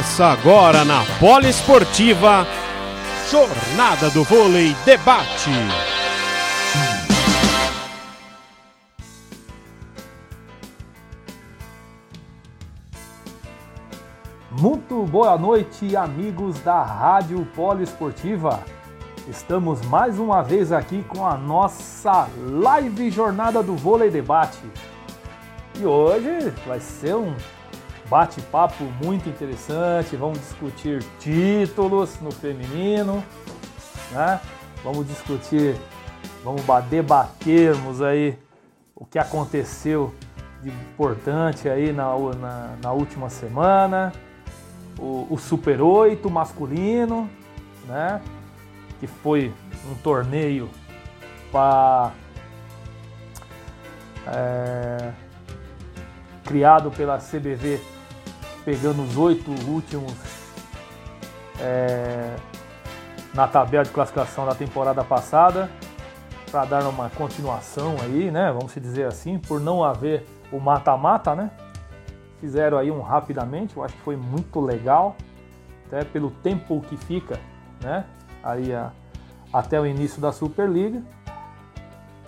Começa agora na Poliesportiva Jornada do Vôlei Debate. Muito boa noite, amigos da Rádio Poliesportiva. Estamos mais uma vez aqui com a nossa live Jornada do Vôlei Debate. E hoje vai ser um bate-papo muito interessante. Vamos discutir títulos no feminino, né? Vamos discutir, vamos debatermos aí o que aconteceu de importante aí na, na, na última semana. O, o, Super 8 masculino, né? Que foi um torneio para é, criado pela CBV pegando os oito últimos é, na tabela de classificação da temporada passada, para dar uma continuação aí, né? Vamos dizer assim, por não haver o mata-mata, né? Fizeram aí um rapidamente, eu acho que foi muito legal, até pelo tempo que fica, né? Aí a, até o início da Superliga.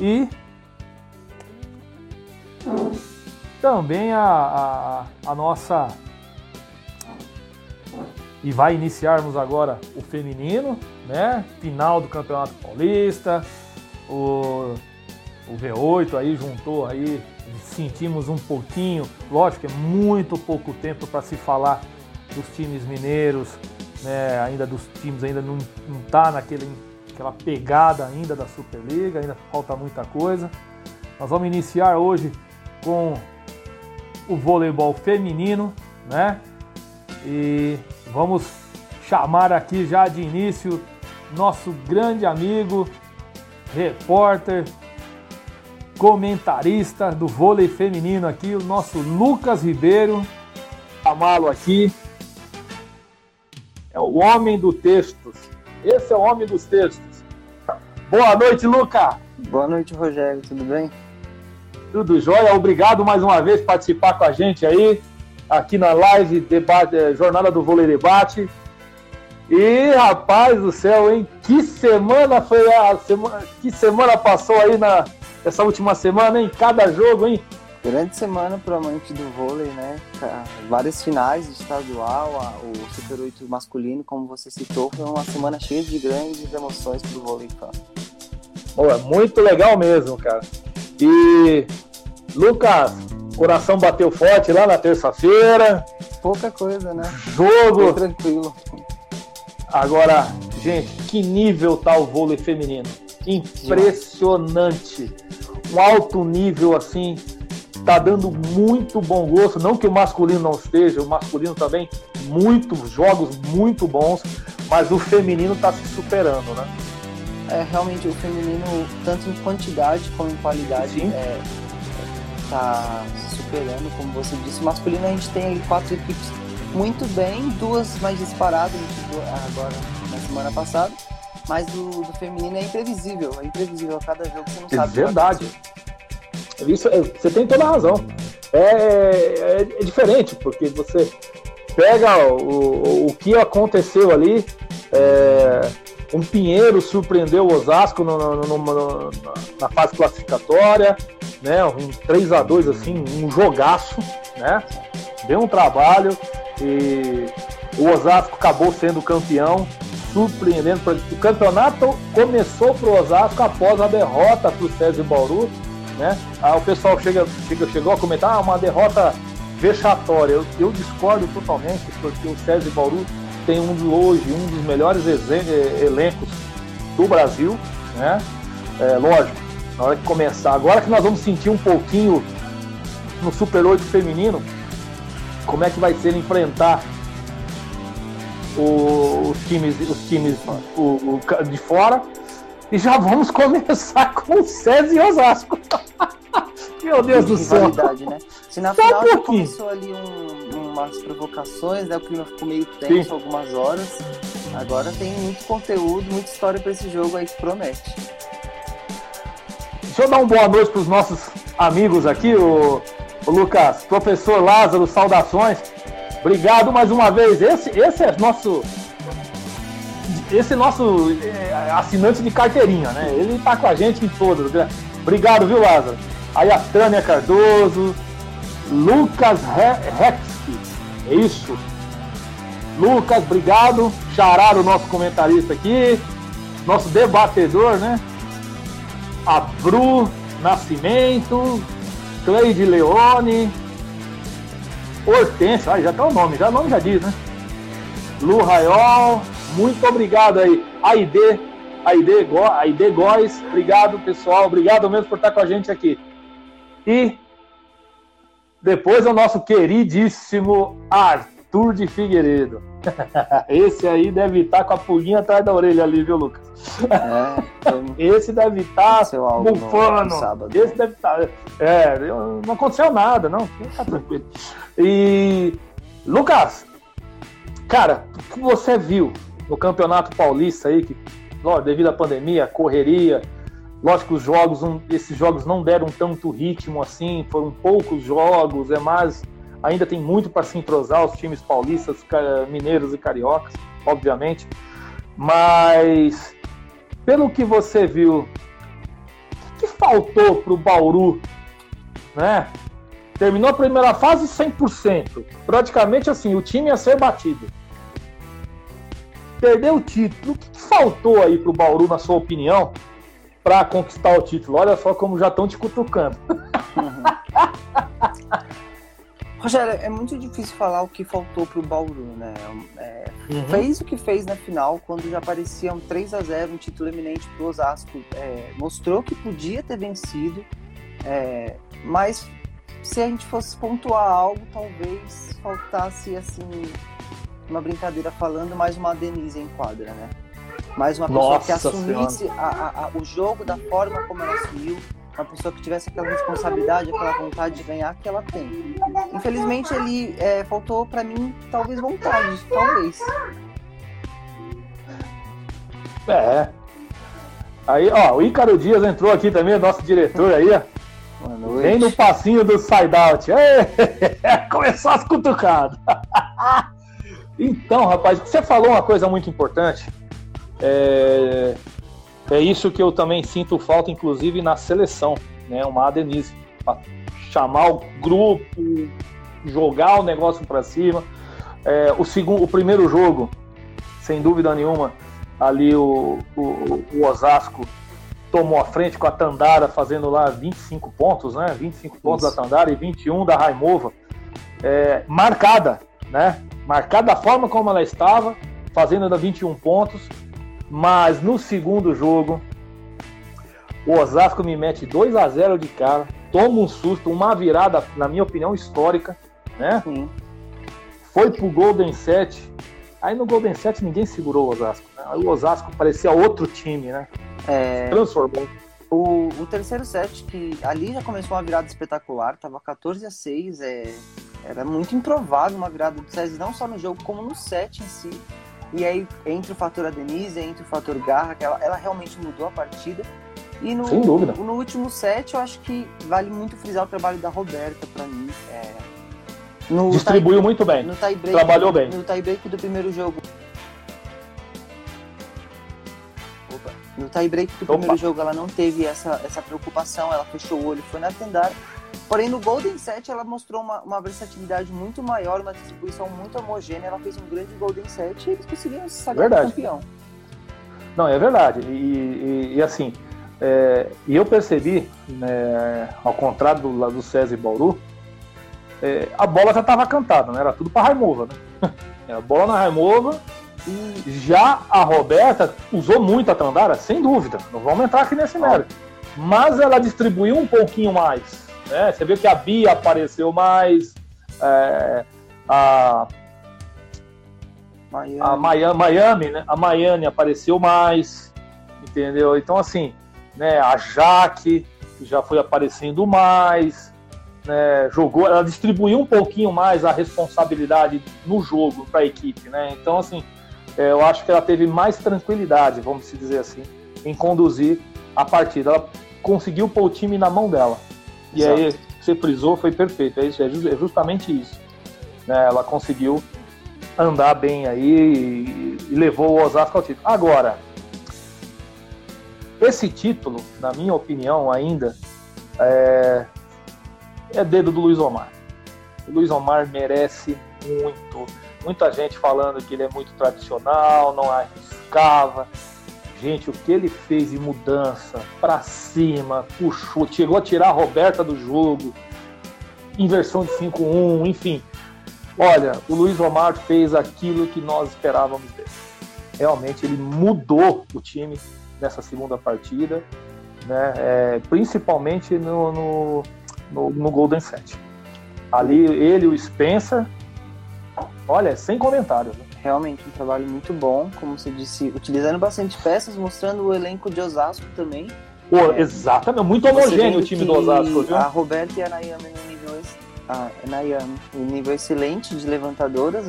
E também a, a, a nossa e vai iniciarmos agora o feminino, né? Final do Campeonato Paulista, o, o V8 aí juntou aí, sentimos um pouquinho, lógico, é muito pouco tempo para se falar dos times mineiros, né? Ainda dos times ainda não, não tá naquele aquela pegada ainda da Superliga, ainda falta muita coisa. Nós vamos iniciar hoje com o voleibol feminino, né? E vamos chamar aqui já de início nosso grande amigo, repórter, comentarista do vôlei feminino aqui, o nosso Lucas Ribeiro. Chamá-lo aqui. É o homem do textos. Esse é o homem dos textos. Boa noite, Luca. Boa noite, Rogério. Tudo bem? Tudo jóia. Obrigado mais uma vez por participar com a gente aí aqui na live debate, eh, Jornada do Vôlei Debate. E rapaz do céu, hein? Que semana foi a semana, que semana passou aí na essa última semana, hein? Cada jogo, hein? Grande semana para amante do vôlei, né? Várias finais de estadual, o Super 8 masculino, como você citou, foi uma semana cheia de grandes emoções para o vôlei. Boa, muito legal mesmo, cara. E Lucas, coração bateu forte lá na terça-feira. Pouca coisa, né? Jogo. Foi tranquilo. Agora, gente, que nível tá o vôlei feminino? Impressionante. Um alto nível assim, tá dando muito bom gosto. Não que o masculino não esteja, o masculino também, muitos jogos muito bons, mas o feminino tá se superando, né? É, realmente o feminino, tanto em quantidade como em qualidade, Sim. é, está superando, como você disse. Masculino a gente tem aí quatro equipes muito bem, duas mais disparadas agora na semana passada. Mas do, do feminino é imprevisível, é imprevisível. A cada jogo você não é sabe. Verdade. Isso, é, você tem toda a razão. É, é, é, diferente, porque você pega o, o que aconteceu ali. É, um Pinheiro surpreendeu o Osasco no, no, no, na fase classificatória né? Um 3 a 2 assim, um jogaço, né? Deu um trabalho e o Osasco acabou sendo campeão, surpreendendo. O campeonato começou para o Osasco após a derrota para o César Bauru, né? Aí o pessoal chega, chega, chegou a comentar ah, uma derrota vexatória. Eu, eu discordo totalmente, porque o César Bauru tem um hoje, um dos melhores elencos do Brasil, né? É, lógico, na hora que começar. Agora que nós vamos sentir um pouquinho no Super 8 feminino, como é que vai ser enfrentar os times, os times o, o, de fora. E já vamos começar com o César e Osasco. Meu Deus do céu. Né? Se na Só final um começou ali um, umas provocações, né? o clima ficou meio tenso Sim. algumas horas. Agora tem muito conteúdo, muita história para esse jogo aí que promete. Deixa eu dar uma boa noite para os nossos amigos aqui, o, o, Lucas, professor Lázaro, saudações. Obrigado mais uma vez. Esse, esse é nosso. Esse é nosso é, assinante de carteirinha, né? Ele tá com a gente em todas. Obrigado, viu, Lázaro? Aí a Tânia Cardoso, Lucas Rex, é isso. Lucas, obrigado. Charar o nosso comentarista aqui, nosso debatedor, né? A Bru Nascimento, Cleide Leone, Hortência, ah, já tá o nome, já o nome já diz, né? Lu Raiol, muito obrigado aí. Aide, Aide, Góes, obrigado pessoal, obrigado mesmo por estar com a gente aqui. E depois o nosso queridíssimo Arthur de Figueiredo. Esse aí deve estar com a pulguinha atrás da orelha ali, viu, Lucas? É, Esse deve estar bufando. Esse deve estar. É, não aconteceu nada, não. Fica tranquilo. E. Lucas, cara, o que você viu no Campeonato Paulista aí, que, ó, devido à pandemia, correria, lógico, os jogos, esses jogos não deram tanto ritmo assim, foram poucos jogos, é mais Ainda tem muito para se entrosar os times paulistas, mineiros e cariocas, obviamente. Mas, pelo que você viu, o que faltou para o Bauru? Né? Terminou a primeira fase 100%. Praticamente assim, o time ia ser batido. Perdeu o título. O que faltou aí para o Bauru, na sua opinião, para conquistar o título? Olha só como já estão te cutucando. Rogério, é muito difícil falar o que faltou pro Bauru, né? É, uhum. Fez o que fez na final, quando já parecia um 3 a 0 um título eminente pro Osasco. É, mostrou que podia ter vencido, é, mas se a gente fosse pontuar algo, talvez faltasse, assim, uma brincadeira falando, mais uma Denise em quadra, né? Mais uma pessoa Nossa que assumisse a, a, a, o jogo da forma como ela assumiu, uma pessoa que tivesse aquela responsabilidade, aquela vontade de ganhar que ela tem. Infelizmente ele é, faltou para mim talvez vontade, talvez. É. Aí, ó, o Ícaro Dias entrou aqui também, nosso diretor aí, ó. Vem no passinho do side-out. Começou as cutucadas. então, rapaz, você falou uma coisa muito importante. É, é isso que eu também sinto falta, inclusive, na seleção, né? Uma Denise. Chamar o grupo, jogar o negócio para cima. É, o, segundo, o primeiro jogo, sem dúvida nenhuma, ali o, o, o, Osasco tomou a frente com a Tandara fazendo lá 25 pontos, né? 25 pontos Isso. da Tandara e 21 da Raimova. É, marcada, né? Marcada da forma como ela estava, fazendo ainda 21 pontos. Mas no segundo jogo, o Osasco me mete 2 a 0 de cara, toma um susto, uma virada, na minha opinião, histórica, né? Sim. Foi pro Golden 7. Aí no Golden 7 ninguém segurou o Osasco. Né? Aí o Osasco parecia outro time, né? É... Transformou. O, o, terceiro set, que ali já começou uma virada espetacular, tava 14 a 6, é, era muito improvável uma virada do SESI, não só no jogo, como no set em si. E aí, entre o fator a Denise, entre o fator Garra, que ela, ela realmente mudou a partida. E no, Sem dúvida. no último set, eu acho que vale muito frisar o trabalho da Roberta para mim. É, Distribuiu tie, muito bem. No tie break, Trabalhou bem. No tie-break do primeiro jogo. Opa. No tie-break do Opa. primeiro jogo, ela não teve essa, essa preocupação, ela fechou o olho, foi na tendara. Porém, no Golden Set, ela mostrou uma, uma, versatilidade muito maior, uma distribuição muito homogênea. Ela fez um grande Golden Set e eles conseguiram se sagrar campeão. Não, é verdade. E, e, e assim, é, e eu percebi, né, ao contrário do, do César e Bauru, é, a bola já estava cantada, né? Era tudo para Raimova, né? Era bola na Raimova. E já a Roberta usou muito a Tandara, sem dúvida. Não vamos entrar aqui nesse mérito. Mas ela distribuiu um pouquinho mais. Né? Você viu que a Bia apareceu mais, é, a, Miami. a Miami, Miami, né? A Miami apareceu mais, entendeu? Então, assim, né, a Jaque já foi aparecendo mais, né, jogou, ela distribuiu um pouquinho mais a responsabilidade no jogo para a equipe, né? Então, assim, é, eu acho que ela teve mais tranquilidade, vamos dizer assim, em conduzir a partida. Ela conseguiu pôr o time na mão dela. E Exato. aí você frisou, foi perfeito. É, isso, é justamente isso. né, ela conseguiu andar bem aí e, e levou o Osasco ao título. Agora, esse título, na minha opinião, ainda é, é dedo do Luiz Omar. O Luiz Omar merece muito. Muita gente falando que ele é muito tradicional, não arriscava. Gente, o que ele fez de mudança para cima, puxou, chegou a tirar a Roberta do jogo, inversão de 5-1, enfim. Olha, o Luiz Omar fez aquilo que nós esperávamos dele. Realmente ele mudou o time nessa segunda partida, né? É, principalmente no, no, no, no Golden Set. Ali ele e o Spencer, olha, sem comentários. Né? Realmente um trabalho muito bom, como você disse, utilizando bastante peças, mostrando o elenco de Osasco também. Pô, é, exatamente, muito homogêneo o time do Osasco, viu? A Roberta e a Nayami no nível, a Nayami, um nível excelente de levantadoras,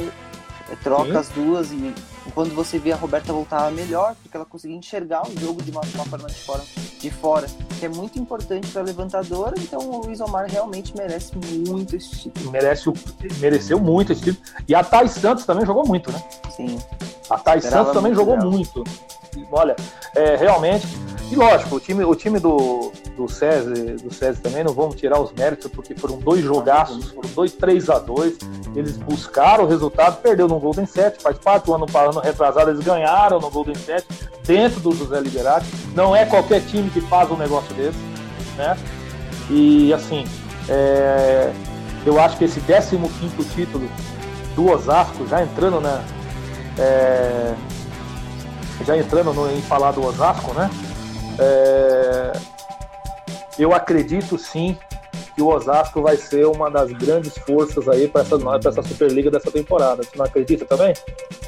troca Sim. as duas e quando você vê a Roberta voltava melhor, porque ela conseguia enxergar o jogo de uma, uma forma de fora, de fora, que é muito importante para a levantadora. Então o Luiz Omar realmente merece muito esse título. Merece, mereceu muito esse título. E a Thais Santos também jogou muito, né? Sim. A Thais Santos também jogou dela. muito. Olha, é, realmente. E lógico, o time, o time do, do César, do César também, não vamos tirar os méritos, porque foram dois jogaços, foram dois 3 a 2 Eles buscaram o resultado, perdeu no Golden 7, faz parte, o ano, ano retrasado eles ganharam no Golden 7, dentro do José Liberati. Não é qualquer time que faz um negócio desse, né? E assim, é, eu acho que esse 15 título do Osasco, já entrando né, é, já entrando no, em falar do Osasco, né? É, eu acredito sim que o Osasco vai ser uma das grandes forças aí para essa, essa Superliga dessa temporada. Você não acredita também?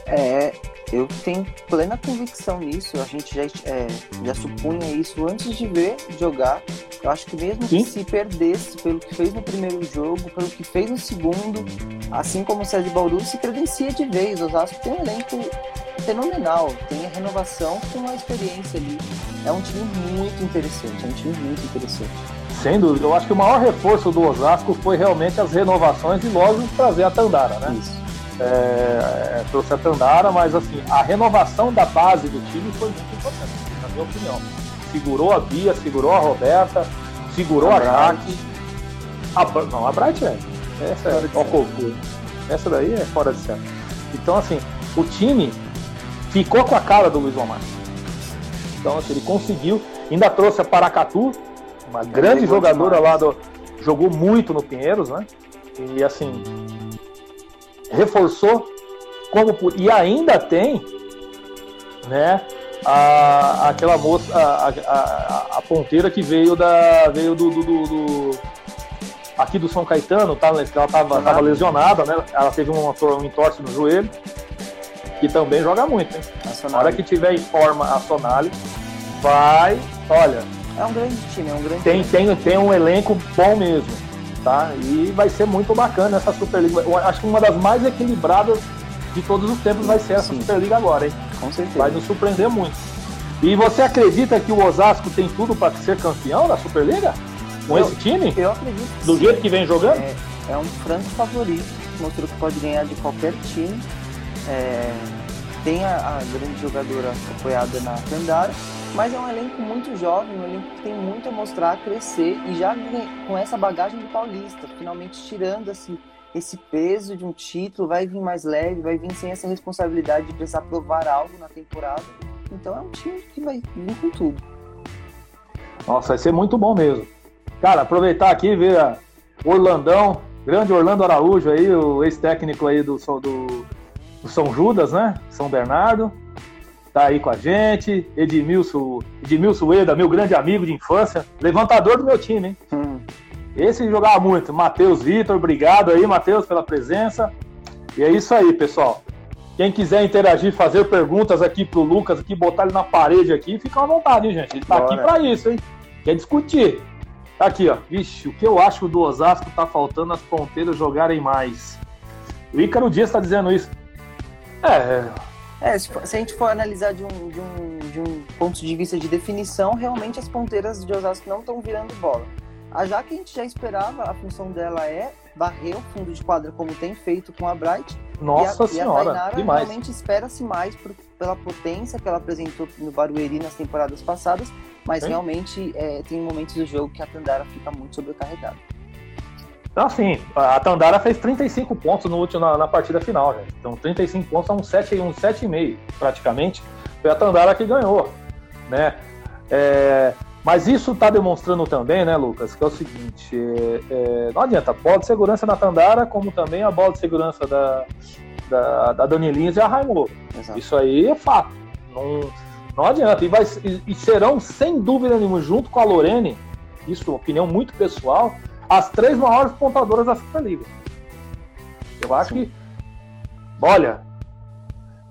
É, eu tenho plena convicção nisso. A gente já, é, já supunha isso antes de ver jogar. Eu acho que mesmo Sim. que se perdesse pelo que fez no primeiro jogo, pelo que fez no segundo, assim como o Sérgio Bauru se credencia de vez. O Osasco tem um elenco fenomenal, tem a renovação com a experiência ali. É um time muito interessante, é um time muito interessante. Sem dúvida, eu acho que o maior reforço do Osasco foi realmente as renovações e logo trazer a Tandara, né? Isso. É, é, trouxe a Tandara, mas assim, a renovação da base do time foi muito importante, na minha opinião. Segurou a Bia, segurou a Roberta, segurou a, a Jaque. A, não, a Bright é. Essa é ó, Essa daí é fora de cena. Então, assim, o time ficou com a cara do Luiz Omar. Então, assim, ele conseguiu, ainda trouxe a Paracatu, uma grande jogadora lá do. Jogou muito no Pinheiros, né? E assim, reforçou como e ainda tem, né? A, aquela moça, a, a, a, ponteira que veio da veio do, do, do, do aqui do São Caetano, tá, ela estava tava lesionada, né? Ela teve um, um entorse no joelho, que também joga muito, hein? Na hora que tiver em forma a Sonali, vai, olha. É um grande time, é um grande tem, time. Tem, tem um elenco bom mesmo, tá? E vai ser muito bacana essa Superliga. Eu acho que uma das mais equilibradas de todos os tempos vai ser essa Sim. Superliga agora, hein? Com certeza. Vai nos surpreender muito. E você acredita que o Osasco tem tudo para ser campeão da Superliga? Com eu, esse time? Eu acredito. Do jeito que vem jogando? É, é um franco favorito. Mostrou que pode ganhar de qualquer time. É, tem a, a, grande jogadora apoiada na Candara, mas é um elenco muito jovem, um elenco que tem muito a mostrar, crescer e já com essa bagagem do Paulista, finalmente tirando esse, esse peso de um título, vai vir mais leve, vai vir sem essa responsabilidade de precisar provar algo na temporada. Então é um time que vai vir com tudo. Nossa, vai ser muito bom mesmo. Cara, aproveitar aqui e ver Orlandão, grande Orlando Araújo aí, o ex-técnico aí do, do o São Judas, né? São Bernardo, tá aí com a gente. Edmilson, Edmilson Eda, meu grande amigo de infância, levantador do meu time, hein? Hum. Esse jogava muito. Matheus Vitor, obrigado aí, Matheus, pela presença. E é isso aí, pessoal. Quem quiser interagir, fazer perguntas aqui pro Lucas, aqui, botar ele na parede aqui, fica à vontade, hein, gente. Ele tá Bora. aqui para isso, hein? Quer discutir. Tá aqui, ó. Vixe, o que eu acho do Osasco tá faltando as ponteiras jogarem mais. O Ícaro Dias tá dizendo isso. É. É, se, for, se, a gente for analisar de um, de, um, de um ponto de vista de definição, realmente as ponteiras de Osasco não estão virando bola. A Jaque a gente já esperava, a função dela é varrer o fundo de quadra como tem feito com a Bright. Nossa e a, senhora, e a Tainara demais. realmente espera-se mais por, pela potência que ela apresentou no Barueri nas temporadas passadas, mas Sim. realmente é, tem momentos do jogo que a Tandara fica muito sobrecarregada. Então, assim, a Tandara fez 35 pontos no último, na, na partida final, gente. Então, 35 pontos são um 7, um 7,5 praticamente. Foi a Tandara que ganhou, né? É, mas isso está demonstrando também, né, Lucas, que é o seguinte: é, é, não adianta, bola de segurança da Tandara, como também a bola de segurança da, da, da Dani Lins e a Raimundo. Exato. Isso aí é fato. Não, não adianta. E, vai, e, e serão, sem dúvida nenhuma, junto com a Lorene, isso é uma opinião muito pessoal, as três maiores pontadoras da Superliga. Eu acho que. Olha,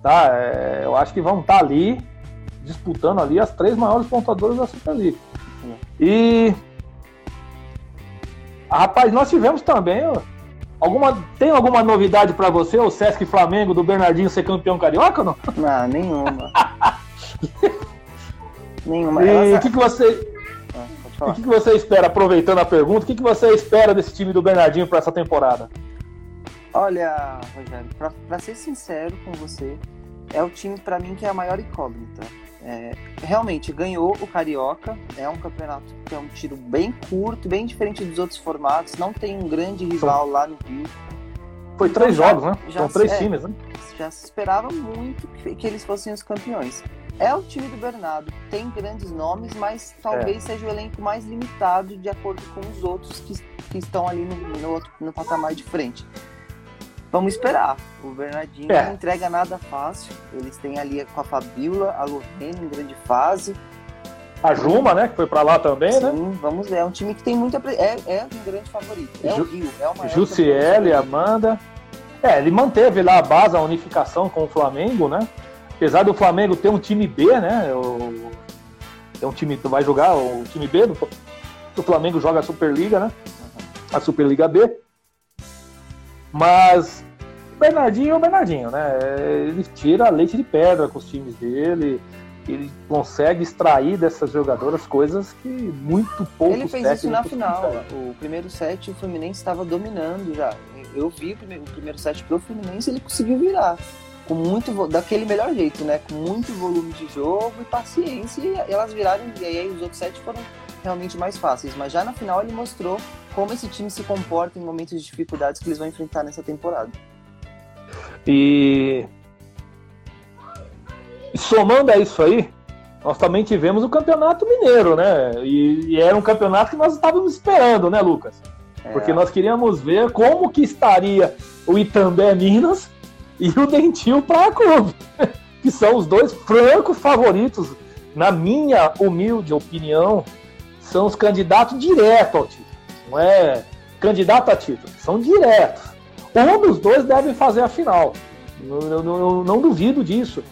tá, é, eu acho que vão estar ali disputando ali as três maiores pontadoras da Superliga. Sim. E. Ah, rapaz, nós tivemos também. ó, Alguma, tem alguma novidade pra você, o Sesc Flamengo do Bernardinho ser campeão carioca ou não? Não, nenhuma. nenhuma. E o que, que você, O que, que você espera, aproveitando a pergunta, o que, que você espera desse time do Bernardinho pra essa temporada? Olha, Rogério, pra ser sincero com você, é o time pra mim que é a maior incógnita. É, realmente, ganhou o Carioca, é um campeonato que é um tiro bem curto, bem diferente dos outros formatos, não tem um grande rival lá no Rio. Foi Então três já- jogos, né? já São três é. times, né? Já se esperava muito que, que eles fossem os campeões. É o time do Bernardo, tem grandes nomes, mas talvez seja o elenco mais limitado de acordo com os outros que, que estão ali no, no, outro- no patamar de frente. Vamos esperar. O Bernardinho É. não entrega nada fácil. Eles têm ali com a Fabiola, a Lorena em grande fase. A Juma, né? Que foi pra lá também, né? Sim, vamos ver. É um time que tem muita. É, é um grande favorito. É Ju- o Rio, é o maior. Jussiele. Amanda. É, ele manteve lá a base, a unificação com o Flamengo, né? Apesar do Flamengo ter um time B, né? O, é um time que vai jogar, o time B do, do Flamengo joga a Superliga, né? A Superliga B. Mas o Bernardinho é o Bernardinho, né? Ele tira leite de pedra com os times dele. Ele consegue extrair dessas jogadoras coisas que muito poucos Ele fez isso na final. O primeiro set o Fluminense estava dominando já. Eu vi o primeiro, o primeiro set pro Fluminense ele conseguiu virar. Com muito daquele melhor jeito, né? Com muito volume de jogo e paciência. E elas viraram, e aí os outros sets foram realmente mais fáceis. Mas já na final ele mostrou como esse time se comporta em momentos de dificuldades que eles vão enfrentar nessa temporada. E e somando a isso aí, nós também tivemos o Campeonato Mineiro, né? E, e era um campeonato que nós estávamos esperando, né, Lucas? É, Porque nós queríamos ver como que estaria o Itambé Minas e o Dentil Praia Clube, que são os dois francos favoritos, na minha humilde opinião, são os candidatos diretos ao título. Não é candidato a título, são diretos. Um dos dois deve fazer a final. Não, não- não- não duvido disso.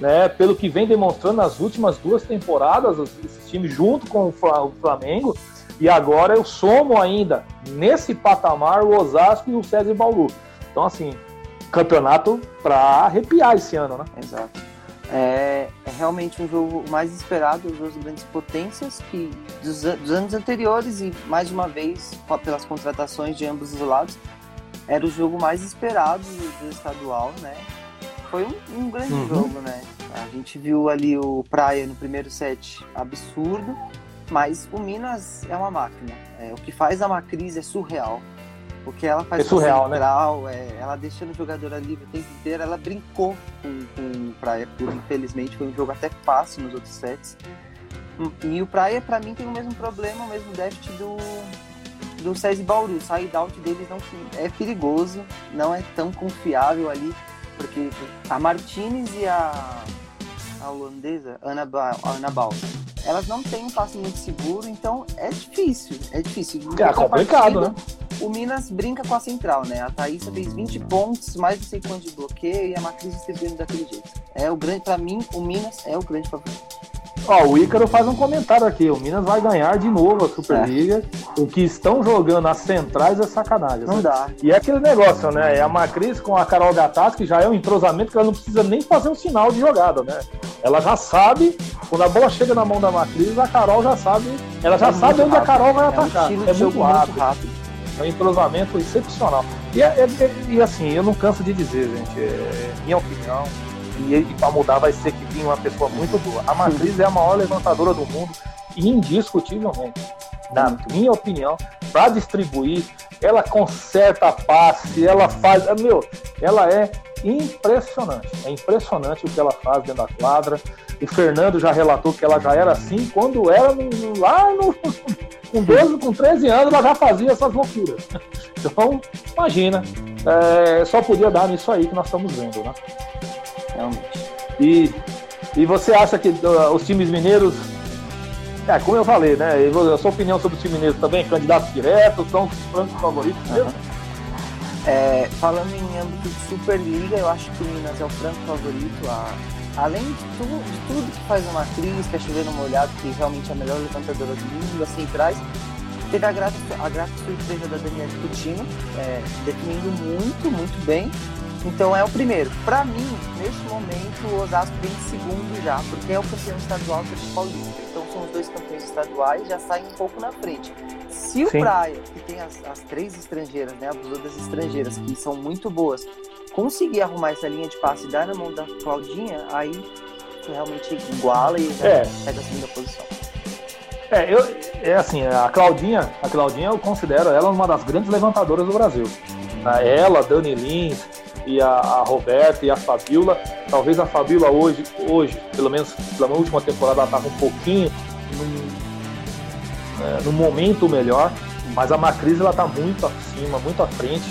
Né? Pelo que vem demonstrando nas últimas duas temporadas, esse time junto com o Flamengo, e agora eu somo ainda nesse patamar o Osasco e o César Bauru. Então, assim, campeonato para arrepiar esse ano, né? Exato. É, é realmente um jogo mais esperado das duas grandes potências que dos, dos anos anteriores e mais uma vez pelas contratações de ambos os lados era o jogo mais esperado do, do estadual, né? Foi um, um grande Uhum. jogo, né? A gente viu ali o Praia no primeiro set absurdo, mas o Minas é uma máquina. É, o que faz a Macris é surreal. O que ela faz É surreal, né? central, é, ela deixando o jogador ali o tempo inteiro, ela brincou com, com o Praia infelizmente foi um jogo até fácil nos outros sets. E o Praia, pra mim, tem o mesmo problema, o mesmo déficit do, do César Bauru. O side out deles não, é perigoso, não é tão confiável ali, porque a Martinez e a, a holandesa, Ana, ba Ana Balsa, elas não têm um passe muito seguro, então é difícil, é difícil. É complicado, né? O Minas brinca com a central, né? A Thaísa fez 20 pontos, mais de 100 pontos de bloqueio e a Macris distribuindo daquele jeito. É o grande, pra mim, o Minas é o grande favorito. Ó, o Ícaro faz um comentário aqui. O Minas vai ganhar de novo a Superliga. É. O que estão jogando as centrais é sacanagem. Não né? dá. E é aquele negócio, né? É a Macris com a Carol Gattas, que já é um entrosamento que ela não precisa nem fazer um sinal de jogada, né? Ela já sabe, quando a bola chega na mão da Macris, a Carol já sabe. Ela já é sabe onde rápido. a Carol vai atacar. É, um é muito, rápido. muito rápido. É um entrosamento excepcional. E, é, é, e assim, eu não canso de dizer, gente, é minha opinião e, e para mudar vai ser que vir uma pessoa muito boa. A Matriz é a maior levantadora do mundo, indiscutivelmente. Na minha opinião, para distribuir, ela conserta a passe, ela faz. Meu, ela é impressionante. É impressionante o que ela faz dentro da quadra. O Fernando já relatou que ela já era assim quando era no, lá no, com 12, com 13 anos, ela já fazia essas loucuras. Então, imagina, é, só podia dar nisso aí que nós estamos vendo, né? realmente. E, e você acha que uh, os times mineiros. É, como eu falei, né? A sua opinião sobre os times mineiros também, candidatos diretos, são os francos favoritos mesmo? Uhum. É, falando em âmbito de Superliga, eu acho que o Minas é o franco favorito. A, além de tudo, de tudo que faz uma matriz, que é chovendo molhado, que realmente é a melhor levantadora do mundo, assim traz. Teve a grata, a grata surpresa da Daniela Coutinho, é, definindo muito, muito bem. Então é o primeiro. Para mim, neste momento, o Osasco vem em segundo já, porque é o campeão estadual do Paulista. Então são os dois campeões estaduais, já saem um pouco na frente. Se o Sim. Praia, que tem as, as, três estrangeiras, né, as das estrangeiras, que são muito boas, conseguir arrumar essa linha de passe e dar na mão da Claudinha, aí realmente iguala e já é. pega a segunda posição. É, eu, é assim, a Claudinha, a Claudinha eu considero ela uma das grandes levantadoras do Brasil. Ela, Dani Lins, e a, a Roberta e a Fabiola. Talvez a Fabiola hoje, hoje pelo menos pela última temporada, ela estava um pouquinho num, é, num momento melhor, mas a Macris ela está muito acima, muito à frente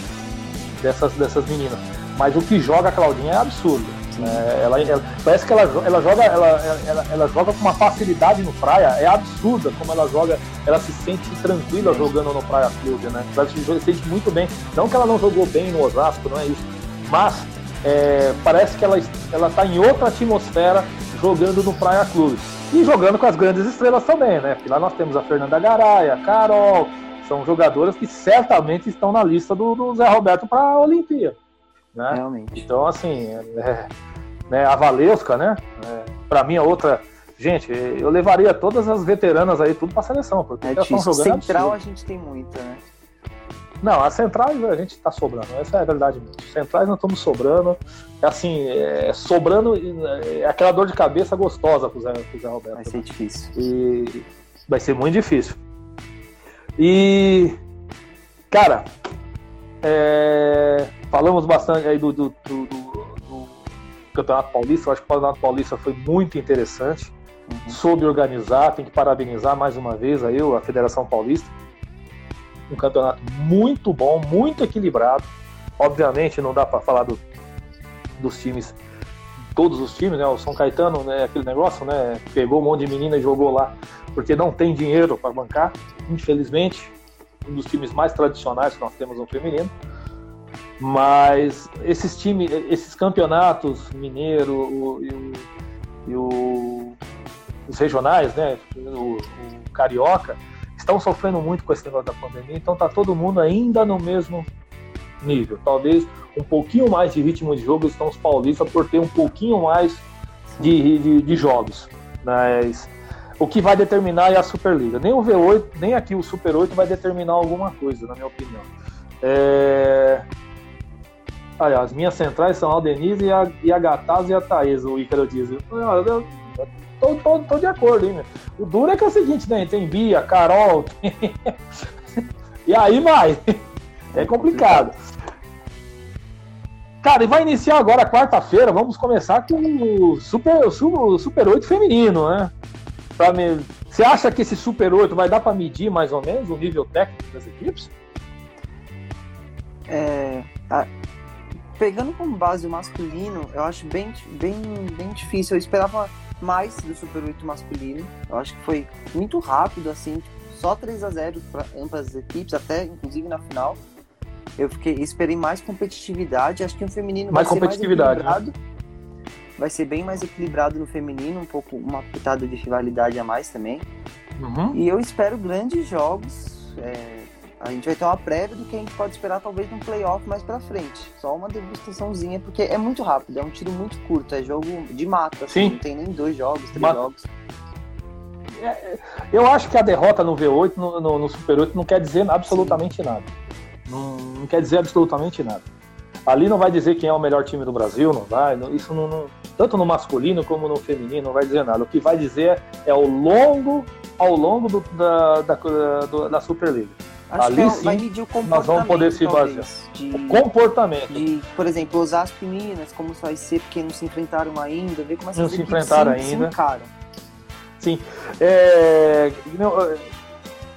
dessas, dessas meninas. Mas o que joga a Claudinha é absurdo. É, ela, ela, parece que ela, ela, joga, ela, ela, ela, joga com uma facilidade no praia, é absurda como ela joga, ela se sente tranquila jogando no Praia Clube, né? Ela se sente muito bem. Não que ela não jogou bem no Osasco, não é isso mas é, parece que ela está em outra atmosfera jogando no Praia Clube. E jogando com as grandes estrelas também, né? Porque lá nós temos a Fernanda Garay, a Carol, são jogadoras que certamente estão na lista do, do Zé Roberto para a Olimpíada. Né? Realmente. Então, assim, é, né, a Valesca, né? É, para mim, a outra. Gente, eu levaria todas as veteranas aí tudo para a seleção, porque é elas estão jogando. Central absurdo. a gente tem muita, né? Não, as centrais a gente está sobrando, essa é a verdade mesmo. Centrais nós estamos sobrando, é assim, é, sobrando, é aquela dor de cabeça gostosa pro Zé, pro Zé Roberto. Vai ser difícil. E vai ser muito difícil. E, cara, é, falamos bastante aí do, do, do, do, Campeonato Paulista, eu acho que o Campeonato Paulista foi muito interessante, uhum. soube organizar, tem que parabenizar mais uma vez aí a Federação Paulista um campeonato muito bom, muito equilibrado. Obviamente não dá para falar do, dos times, todos os times, né? O São Caetano, né? Aquele negócio, né? Pegou um monte de menina e jogou lá porque não tem dinheiro para bancar, infelizmente. Um dos times mais tradicionais que nós temos no feminino. Mas esses times, esses campeonatos, Mineiro o, e, o, e o, os regionais, né? O, o Carioca, estão sofrendo muito com esse negócio da pandemia, então tá todo mundo ainda no mesmo nível. Talvez um pouquinho mais de ritmo de jogo estão os paulistas por ter um pouquinho mais de, de, de jogos. Mas o que vai determinar é a Superliga. Nem o V8, nem aqui o Super 8 vai determinar alguma coisa, na minha opinião. É... Ah, as minhas centrais são a Aldenise e a, Gataz e a Thaís, o Ícaro diz. Eu, eu, tô, tô, tô de acordo, hein. O duro é que é o seguinte, né? Tem Bia, Carol, tem... e aí vai. É complicado. Cara, e vai iniciar agora quarta-feira. Vamos começar com o Super, o Super 8 feminino, né? Pra me... Você acha que esse Super 8 vai dar para medir mais ou menos o nível técnico das equipes? É, a, pegando como base o masculino, eu acho bem, bem, bem difícil. Eu esperava mais do Super 8 masculino. Eu acho que foi muito rápido, assim, só 3 a 0 para ambas as equipes, até inclusive na final. Eu fiquei, esperei mais competitividade. Acho que o feminino mais vai competitividade, ser mais né? equilibrado. Né? Vai ser bem mais equilibrado no feminino, um pouco uma pitada de rivalidade a mais também. Uhum. E eu espero grandes jogos. É, a gente vai ter uma prévia do que a gente pode esperar talvez num playoff mais pra frente. Só uma degustaçãozinha, porque é muito rápido, é um tiro muito curto, é jogo de mata, assim, não tem nem dois jogos, três jogos. É, é, eu acho que a derrota no V8, no, no, no Super 8, não quer dizer absolutamente Sim. nada. Não, não, quer dizer absolutamente nada. Ali não vai dizer quem é o melhor time do Brasil, não vai. Isso não, não, tanto no masculino como no feminino não vai dizer nada. O que vai dizer é ao longo, ao longo do, da, da, da, da Superliga. Acho Ali é, sim, vai medir o comportamento. Nós vamos poder se basear. De, o comportamento. De, por exemplo, Osasco e Minas, como vai ser, porque não se enfrentaram ainda, ver como essas não se enfrentaram ainda. se. Sim. É,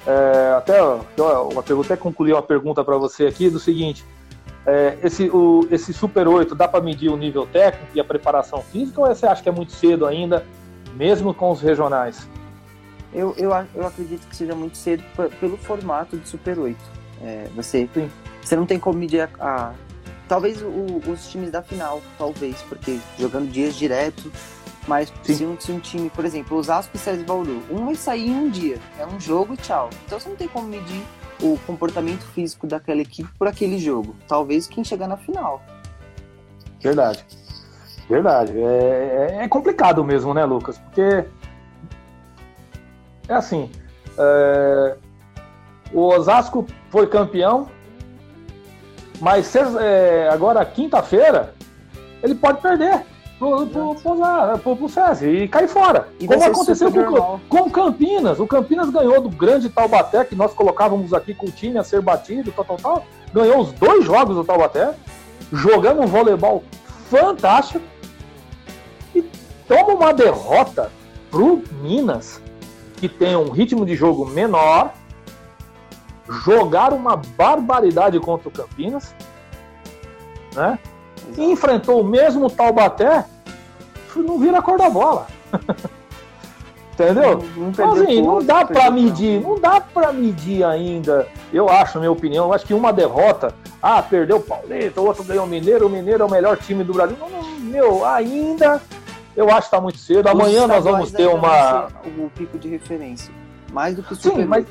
é, até uma pergunta, até concluir uma pergunta para você aqui do seguinte. É, esse, o, esse Super 8 dá para medir o nível técnico e a preparação física ou você acha que é muito cedo ainda, mesmo com os regionais? Eu, eu, eu acredito que seja muito cedo pelo formato de Super 8. É, você, você não tem como medir a. a talvez o, os times da final, talvez, porque jogando dias direto. Mas se um, se um, time, por exemplo, Osasco e César Bauru, um vai sair em um dia. É um jogo e tchau. Então você não tem como medir o comportamento físico daquela equipe por aquele jogo. Talvez quem chegar na final. Verdade. Verdade. É, é, é complicado mesmo, né, Lucas? Porque é assim, é, o Osasco foi campeão, mas é, agora quinta-feira ele pode perder pro, pro, pro, pro César e cair fora. E Como aconteceu com, com Campinas. O Campinas ganhou do grande Taubaté, que nós colocávamos aqui com o time a ser batido, tal, tal, tal. Ganhou os dois jogos do Taubaté, jogando um voleibol fantástico e toma uma derrota pro Minas que tenham um ritmo de jogo menor, jogar uma barbaridade contra o Campinas, né? E enfrentou o mesmo Taubaté, não vira a cor da bola. Entendeu? Não, não, então, assim, não dá para medir, não dá para medir ainda. Eu acho, minha opinião, acho que uma derrota, ah, perdeu o Paulista, o outro ganhou o Mineiro, o Mineiro é o melhor time do Brasil. Não, não, meu, ainda eu acho que está muito cedo. Amanhã nós vamos ter uma. O pico de referência. Mais do que o sim, mas...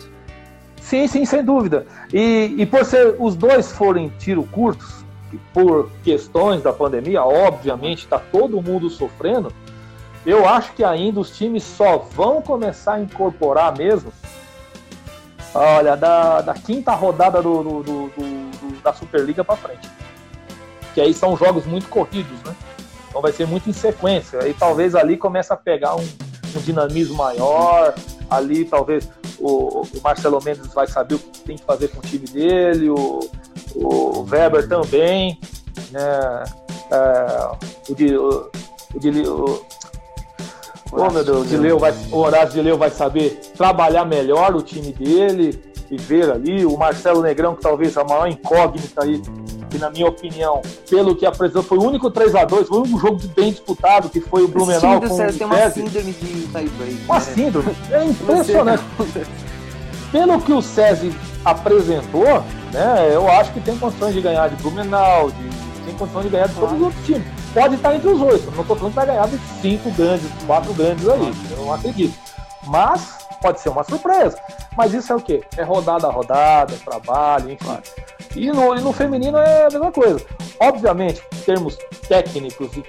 sim, sim, sem dúvida. E, e por ser os dois forem tiro curtos, por questões da pandemia, obviamente está todo mundo sofrendo. Eu acho que ainda os times só vão começar a incorporar mesmo. Olha, da, da quinta rodada do, do, do, do da Superliga para frente. Que aí são jogos muito corridos, né? Então vai ser muito em sequência. E talvez ali comece a pegar um, um dinamismo maior. Ali talvez o, o, Marcelo Mendes vai saber o que tem que fazer com o time dele, o, o Weber também. Né? É, o, de, o, o, de, o, Oh, meu Deus, de Leo vai, o Horácio de Leo vai saber trabalhar melhor o time dele e ver ali. O Marcelo Negrão, que talvez a maior incógnita aí que na minha opinião, pelo que apresentou, foi o único 3x2, foi o único jogo bem disputado, que foi o Blumenau com o César. Tem uma síndrome de tie-break. Uma né? síndrome, é impressionante. pelo que o César apresentou, né, eu acho que tem condições de ganhar de Blumenau, de, tem condições de ganhar de todos os outros times. Pode estar entre os oito, não estou falando que vai ganhar de cinco grandes, quatro grandes aí, eu não acredito. Mas pode ser uma surpresa. Mas isso é o quê? É rodada a rodada, é trabalho, enfim. E no, e no feminino é a mesma coisa. Obviamente, em termos técnicos e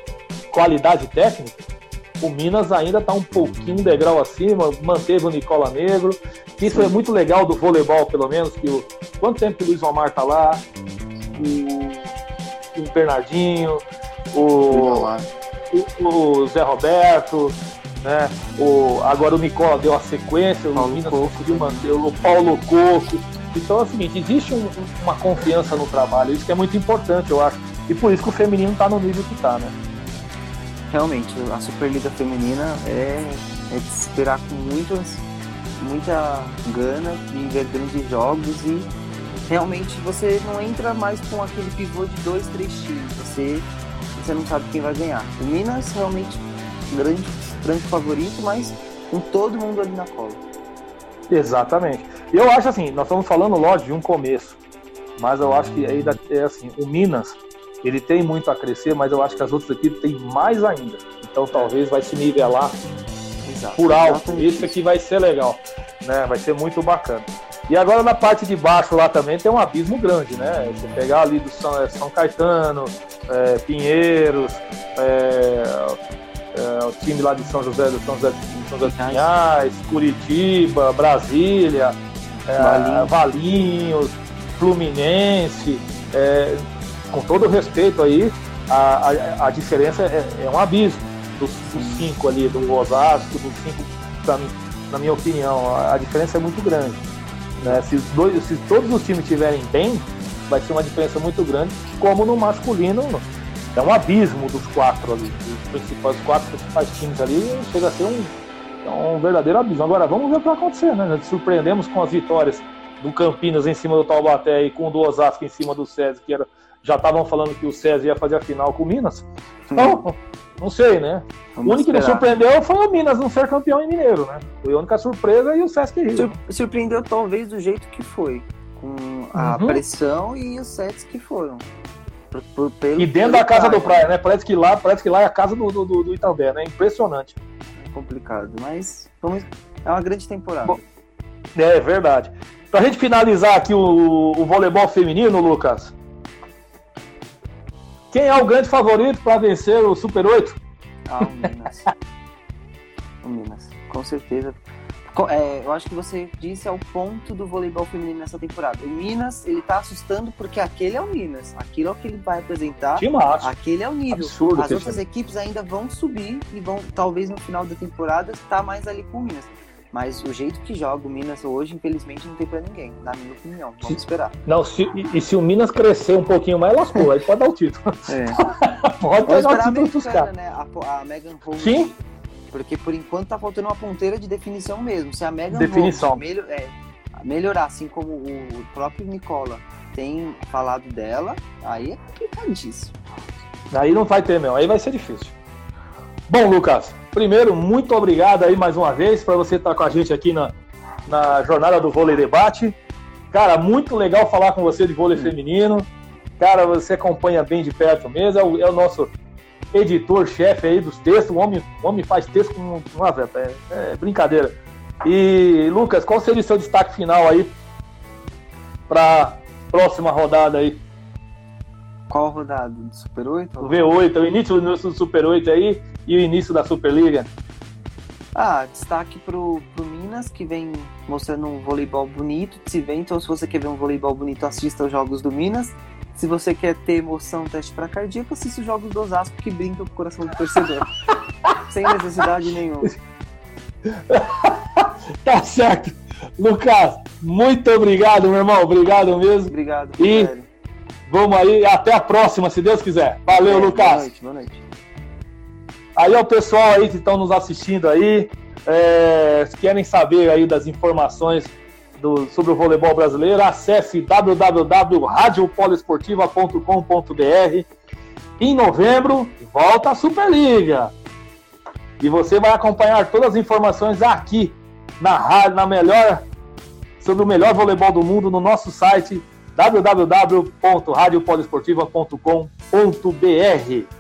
qualidade técnica, o Minas ainda está um pouquinho degrau acima, manteve o Nicola Negro. Isso Sim. é muito legal do voleibol, pelo menos, que o, quanto tempo que o Luiz Omar tá lá, o, o Bernardinho, o, o, o Zé Roberto, né? O, agora o Nicola deu a sequência, o Minas conseguiu manter, o Paulo Coco. Então é o seguinte, existe um, uma confiança no trabalho, isso que é muito importante, eu acho. E por isso que o feminino está no nível que está, né? Realmente, a Superliga Feminina é, é de esperar com muitas, muita gana de ver grandes jogos e realmente você não entra mais com aquele pivô de dois, três times. Você, você não sabe quem vai ganhar. O Minas realmente grande, grande favorito, mas com todo mundo ali na cola. Exatamente. Eu acho assim, nós estamos falando, lógico, de um começo. Mas eu acho que ainda é assim, o Minas, ele tem muito a crescer, mas eu acho que as outras equipes têm mais ainda. Então talvez vai se nivelar Exato, por alto. Isso aqui vai ser legal, né? Vai ser muito bacana. E agora na parte de baixo lá também tem um abismo grande, né? Você pegar ali do São, é, São Caetano, é, Pinheiros, é, é, o time lá de São José do São José, São José dos Pinhais, Curitiba, Brasília, é, Valinhos, Fluminense, com todo o respeito aí, a, a, a diferença é, é, um abismo dos, dos, cinco ali, do Osasco, dos cinco, mim, na minha opinião, a, a diferença é muito grande. Né? Se, dois, se todos os times estiverem bem, vai ser uma diferença muito grande, como no masculino é um abismo dos quatro ali, os principais quatro principais times ali, chega a ser um, é um verdadeiro abismo. Agora vamos ver o que vai acontecer, né? Nós surpreendemos com as vitórias do Campinas em cima do Taubaté e com o do Osasco em cima do César, que era, já estavam falando que o César ia fazer a final com o Minas. Então, não sei, né? Vamos o único esperar. que me surpreendeu foi o Minas não ser campeão em Mineiro, né? Foi a única surpresa e o Sesc Rio. Sur surpreendeu talvez do jeito que foi, com a uhum. pressão e os sets que foram. Por, por, pelo, e dentro da casa do Praia, né? Parece que lá, parece que lá é a casa do, do, do Itambé, né? Impressionante. É complicado, mas vamos, é uma grande temporada. Bom, é verdade. Pra gente finalizar aqui o, o voleibol feminino, Lucas, quem é o grande favorito para vencer o Super 8? Ah, o Minas. o Minas, com certeza. É, eu acho que você disse ao ponto do voleibol feminino nessa temporada. O Minas, ele tá assustando porque aquele é o Minas. Aquilo é o que ele vai apresentar. Aquele é o nível. Absurdo, As outras equipes ainda vão subir e vão, talvez no final da temporada, estar tá mais ali com o Minas. Mas o jeito que joga o Minas hoje, infelizmente, não tem para ninguém, na minha opinião. Vamos se, esperar. Não, se, e, se o Minas crescer um pouquinho mais, lascou. Aí pode dar o título. É. pode pegar o título dos caras. Né? A, a Megan Rose. Sim. Porque por enquanto tá faltando uma ponteira de definição mesmo. Se a Megan definição. Melhor, é, melhorar, assim como o próprio Nicola tem falado dela, aí é complicadíssimo. Aí não vai ter, meu. Aí vai ser difícil. Bom, Lucas, primeiro, muito obrigado aí mais uma vez para você estar com a gente aqui na, na jornada do Vôlei Debate. Cara, muito legal falar com você de vôlei feminino. Cara, você acompanha bem de perto mesmo. É o, é o nosso editor-chefe aí dos textos. O homem, o homem faz texto com uma é, é brincadeira. E, Lucas, qual seria o seu destaque final aí para próxima rodada aí? Qual rodada? Do Super 8? O V8, o início do Super 8 aí e o início da Superliga. Ah, destaque pro, pro Minas, que vem mostrando um voleibol bonito de se ver. Então, se você quer ver um voleibol bonito, assista os jogos do Minas. Se você quer ter emoção, teste para cardíaco, assista os jogos do Osasco, que brincam com o coração do torcedor. Sem necessidade nenhuma. tá certo. Lucas, muito obrigado, meu irmão. Obrigado mesmo. Obrigado. E velho. Vamos aí, até a próxima, se Deus quiser. Valeu, é, Lucas. Boa noite, boa noite. Aí é o pessoal aí que estão nos assistindo aí, é, querem saber aí das informações do, sobre o voleibol brasileiro, acesse www.radiopoliesportiva.com.br. Em novembro, volta a Superliga. E você vai acompanhar todas as informações aqui na rádio, na melhor sobre o melhor voleibol do mundo no nosso site www.radiopoliesportiva.com.br.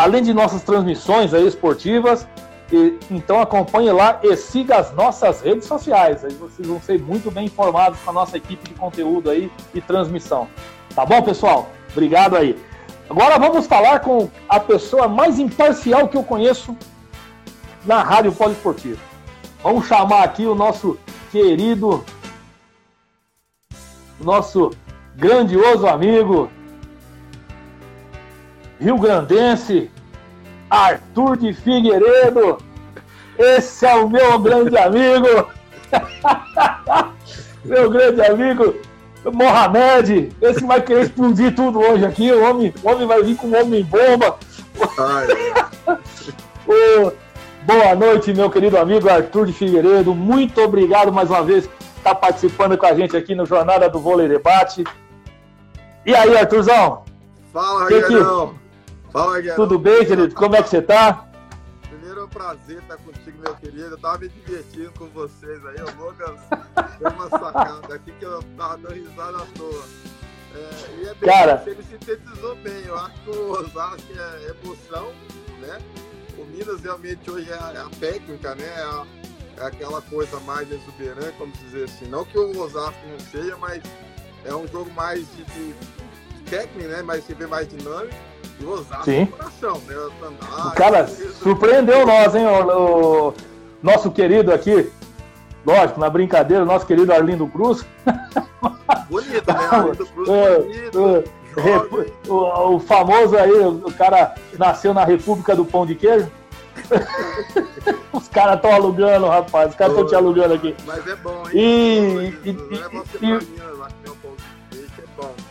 Além de nossas transmissões aí esportivas, e, então acompanhe lá e siga as nossas redes sociais. Aí vocês vão ser muito bem informados com a nossa equipe de conteúdo aí e transmissão. Tá bom, pessoal? Obrigado aí. Agora vamos falar com a pessoa mais imparcial que eu conheço na Rádio Poliesportiva. Vamos chamar aqui o nosso querido nosso grandioso amigo rio-grandense Arthur de Figueiredo. Esse é o meu grande amigo. meu grande amigo Mohamed. Esse vai querer explodir tudo hoje aqui. O homem, o homem vai vir com um homem bomba. boa noite, meu querido amigo Arthur de Figueiredo. Muito obrigado mais uma vez está participando com a gente aqui no Jornada do Vôlei Debate. E aí, Arthurzão? Fala, Guilherme. Fala, Guilherme. Tudo bem, querido? Como é que você tá? Primeiro é um prazer estar contigo, meu querido. Eu tava me divertindo com vocês aí. O Lucas deu uma sacada aqui que eu tava dando risada à toa. É, e é bem Cara. ele sintetizou bem. Eu acho que o Osasco é emoção, né? O Minas realmente hoje é a, é a técnica, né? É, a- é aquela coisa mais exuberante, vamos dizer assim. Não que o Osasco não seja, mas é um jogo mais de, de técnico, né? Mas você vê mais dinâmico. E o Osasco Sim. é o coração, né? O Tandai, O cara surpreendeu nós, hein? O, o nosso querido aqui, lógico, na brincadeira, nosso querido Arlindo Cruz. Bonito, né? Arlindo Cruz É, bonito. é, jovem. O, o famoso aí, o cara nasceu na República do Pão de Queijo. Os caras estão alugando, rapaz. Os caras estão te alugando aqui. Mas é bom, hein? E- e- Não é e-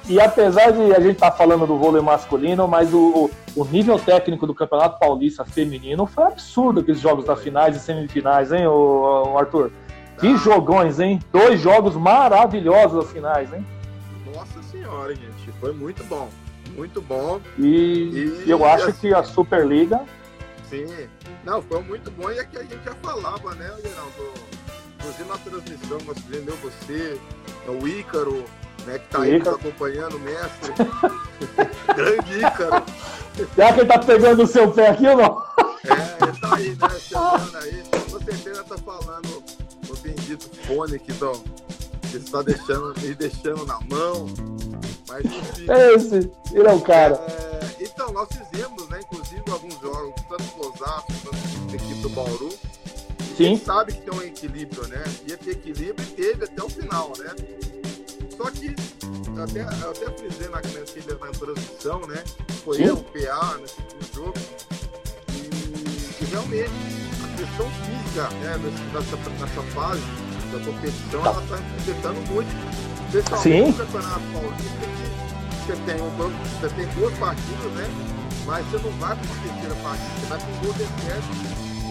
E apesar de a gente estar falando do vôlei masculino, mas o, o nível técnico do Campeonato Paulista feminino foi absurdo aqueles jogos das finais e semifinais, hein, ô, ô, Arthur? Que Ah. jogões, hein? Dois jogos maravilhosos as finais, hein? Nossa senhora, gente. Foi muito bom. Muito bom. E, E, eu acho assim, que a Superliga. Sim. Não, foi muito bom. E é que a gente já falava, né, Geraldo? Inclusive na transmissão, nós você, o Ícaro, né, que tá aí nos Ícaro. acompanhando, o mestre. Grande Ícaro. Será que ele tá pegando o seu pé aqui ou não? É, ele tá aí, né, chegando aí. Com certeza tá falando o bendito fone que, tão, que está deixando, me deixando na mão. Mas enfim. É esse, ele é o cara. É, então, nós fizemos, né, inclusive, alguns jogos, tanto do Osasco, quanto da equipe do Bauru. E a Sim. gente sabe que tem um equilíbrio, né? Ia ter equilíbrio e teve até o final, né? Só que, eu até, até frisei na, naquele- na transmissão, né? Foi Sim. eu, o PA, nesse último jogo. E, e realmente, a questão física, né, nesse- nessa, nessa fase da competição, Tá. ela está afetando muito. Especialmente Sim. no Campeonato Paulista, que você tem, um, banco- você tem duas partidas, né? Mas você não vai para uma terceira partida, você vai para um gol de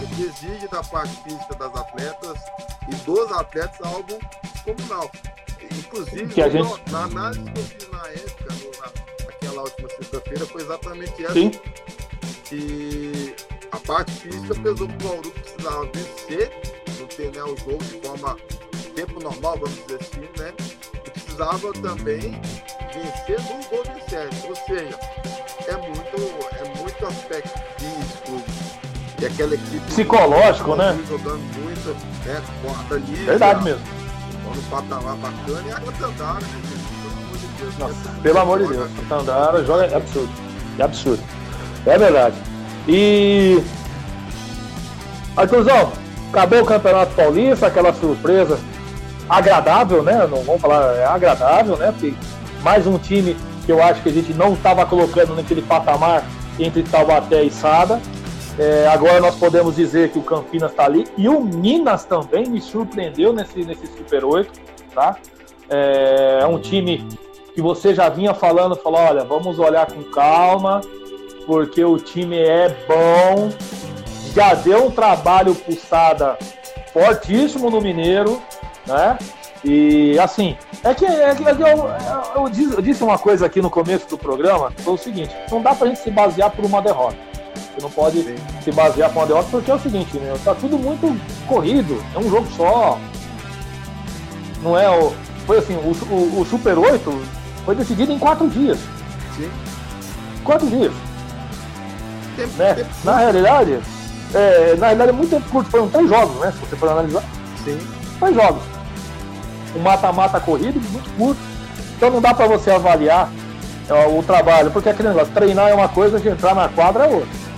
o que exige da parte física das atletas e dos atletas algo comunal. Inclusive, Que a gente- na análise que eu fiz na época, no- naquela última sexta-feira, foi exatamente essa Sim. que a parte física pesou pro Bauru que precisava vencer, não ter né, o jogo de forma tempo normal, vamos dizer assim, né? E precisava também vencer no gol de sete. Ou seja, é muito, é muito aspecto físico. E aquela equipe Psicológico, né? jogando muito, né? Com a Danilo, Verdade mesmo. No patamar bacana e a Gatandara, né? Pelo amor de Deus. Nossa, pelo amor de Deus. O Tandara joga é absurdo. É absurdo. É verdade. E. Arthurzão, acabou o Campeonato Paulista, aquela surpresa agradável, né? Não vamos falar, é agradável, né? Porque mais um time que eu acho que a gente não estava colocando naquele patamar entre Taubaté e Sada. É, agora nós podemos dizer que o Campinas está ali. E o Minas também me surpreendeu nesse, nesse Super 8, tá? É, é um time que você já vinha falando, falou, olha, vamos olhar com calma, porque o time é bom, já deu um trabalho pulsada fortíssimo no Mineiro, né? E assim, é que, é que- é eu, eu disse, eu disse uma coisa aqui no começo do programa, foi o seguinte, não dá pra gente se basear por uma derrota. Você não pode Sim. se basear por uma derrota, porque é o seguinte, meu, tá tudo muito corrido, é um jogo só. Não é o. Foi assim, o, o, o Super 8 foi decidido em quatro dias. Sim. Quatro dias, Tempo- né? tempo- Na realidade, é, na realidade é muito tempo curto, foram três jogos, né? Se você for analisar, Sim. três jogos. Um mata-mata corrido, muito curto. Então não dá pra você avaliar é, o trabalho, porque aquele negócio, treinar é uma coisa, de entrar na quadra é outra.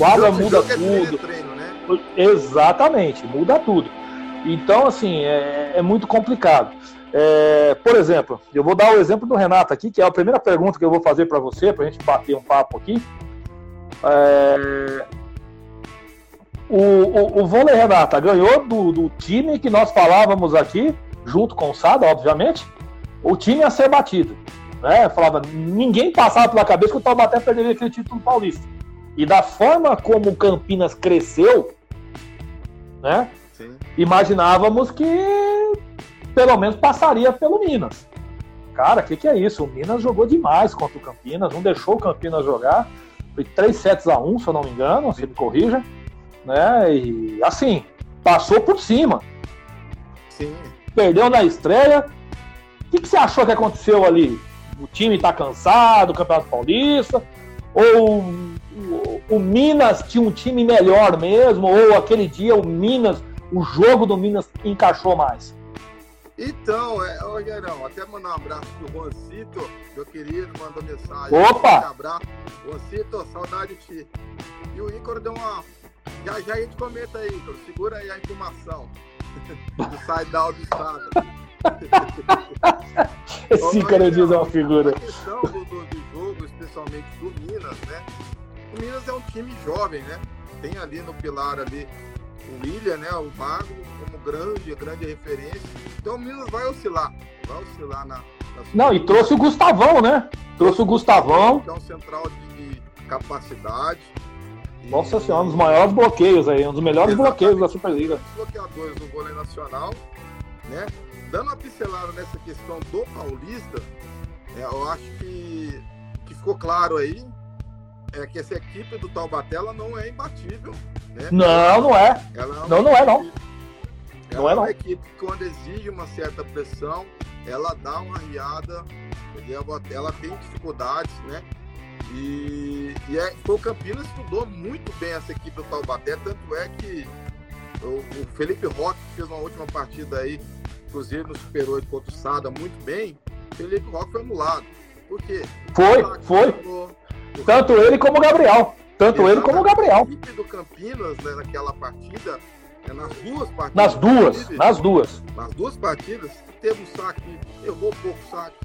Quadra Jogo- muda jogo treino, é tudo. treino, né? Exatamente, muda tudo. Então, assim, é, é muito complicado. É, por exemplo, eu vou dar o exemplo do Renato aqui, que é a primeira pergunta que eu vou fazer para você, para a gente bater um papo aqui. É, o, o, o vôlei Renata ganhou do, do time que nós falávamos aqui, junto com o Sada, obviamente, o time a ser batido. Né? Falava, ninguém passava pela cabeça que o Taubaté perderia aquele título paulista. E da forma como o Campinas cresceu, né? Sim. imaginávamos que pelo menos passaria pelo Minas. Cara, o que, que é isso? O Minas jogou demais contra o Campinas, não deixou o Campinas jogar. Foi 3 sets a 1, se eu não me engano, se me corrija. Né? E assim, passou por cima. Sim. Perdeu na estreia. O que, que você achou que aconteceu ali? o time está cansado, o Campeonato Paulista, ou o, Minas tinha um time melhor mesmo, ou aquele dia o Minas, o jogo do Minas encaixou mais? Então, é, Rogério, até mandar um abraço pro Juancito, meu querido, mandou mensagem. Opa! Um abraço. Juancito, saudade de ti. E o Ícaro deu uma. Já já a gente comenta aí, Ícaro. Segura aí a informação. do side-down do estado. Esse Ícaro diz uma figura. A questão do, do, do jogo, especialmente do Minas, né? O Minas é um time jovem, né? Tem ali no pilar ali o William, né? O Mago como grande, grande referência. Então o Minas vai oscilar, vai oscilar na. na Não, e trouxe o Gustavão, né? Trouxe o Gustavão. Que é um central de capacidade. Nossa e... senhora, um dos maiores bloqueios aí, um dos melhores Exatamente. bloqueios da Superliga. Bloqueadores do vôlei nacional, né? Dando uma pincelada nessa questão do Paulista, é, eu acho que, que ficou claro aí é que essa equipe do Taubaté ela não é imbatível. Né? Não, não é. Ela é não, não é não. Equipe, não é, é uma não. equipe que quando exige uma certa pressão, ela dá uma riada, ela tem dificuldades, né? E, e é, o Campinas estudou muito bem essa equipe do Taubaté, tanto é que o, o Felipe Roque fez uma última partida aí, inclusive no Super 8 contra o Sada, muito bem. O Felipe Roque foi anulado. Por quê? Foi, foi. Tanto ele como o Gabriel. Tanto Exatamente. ele como o Gabriel. A equipe do Campinas, né, naquela partida, é nas duas partidas. Nas duas, nas duas. Nas duas partidas, teve um saque, errou pouco saque,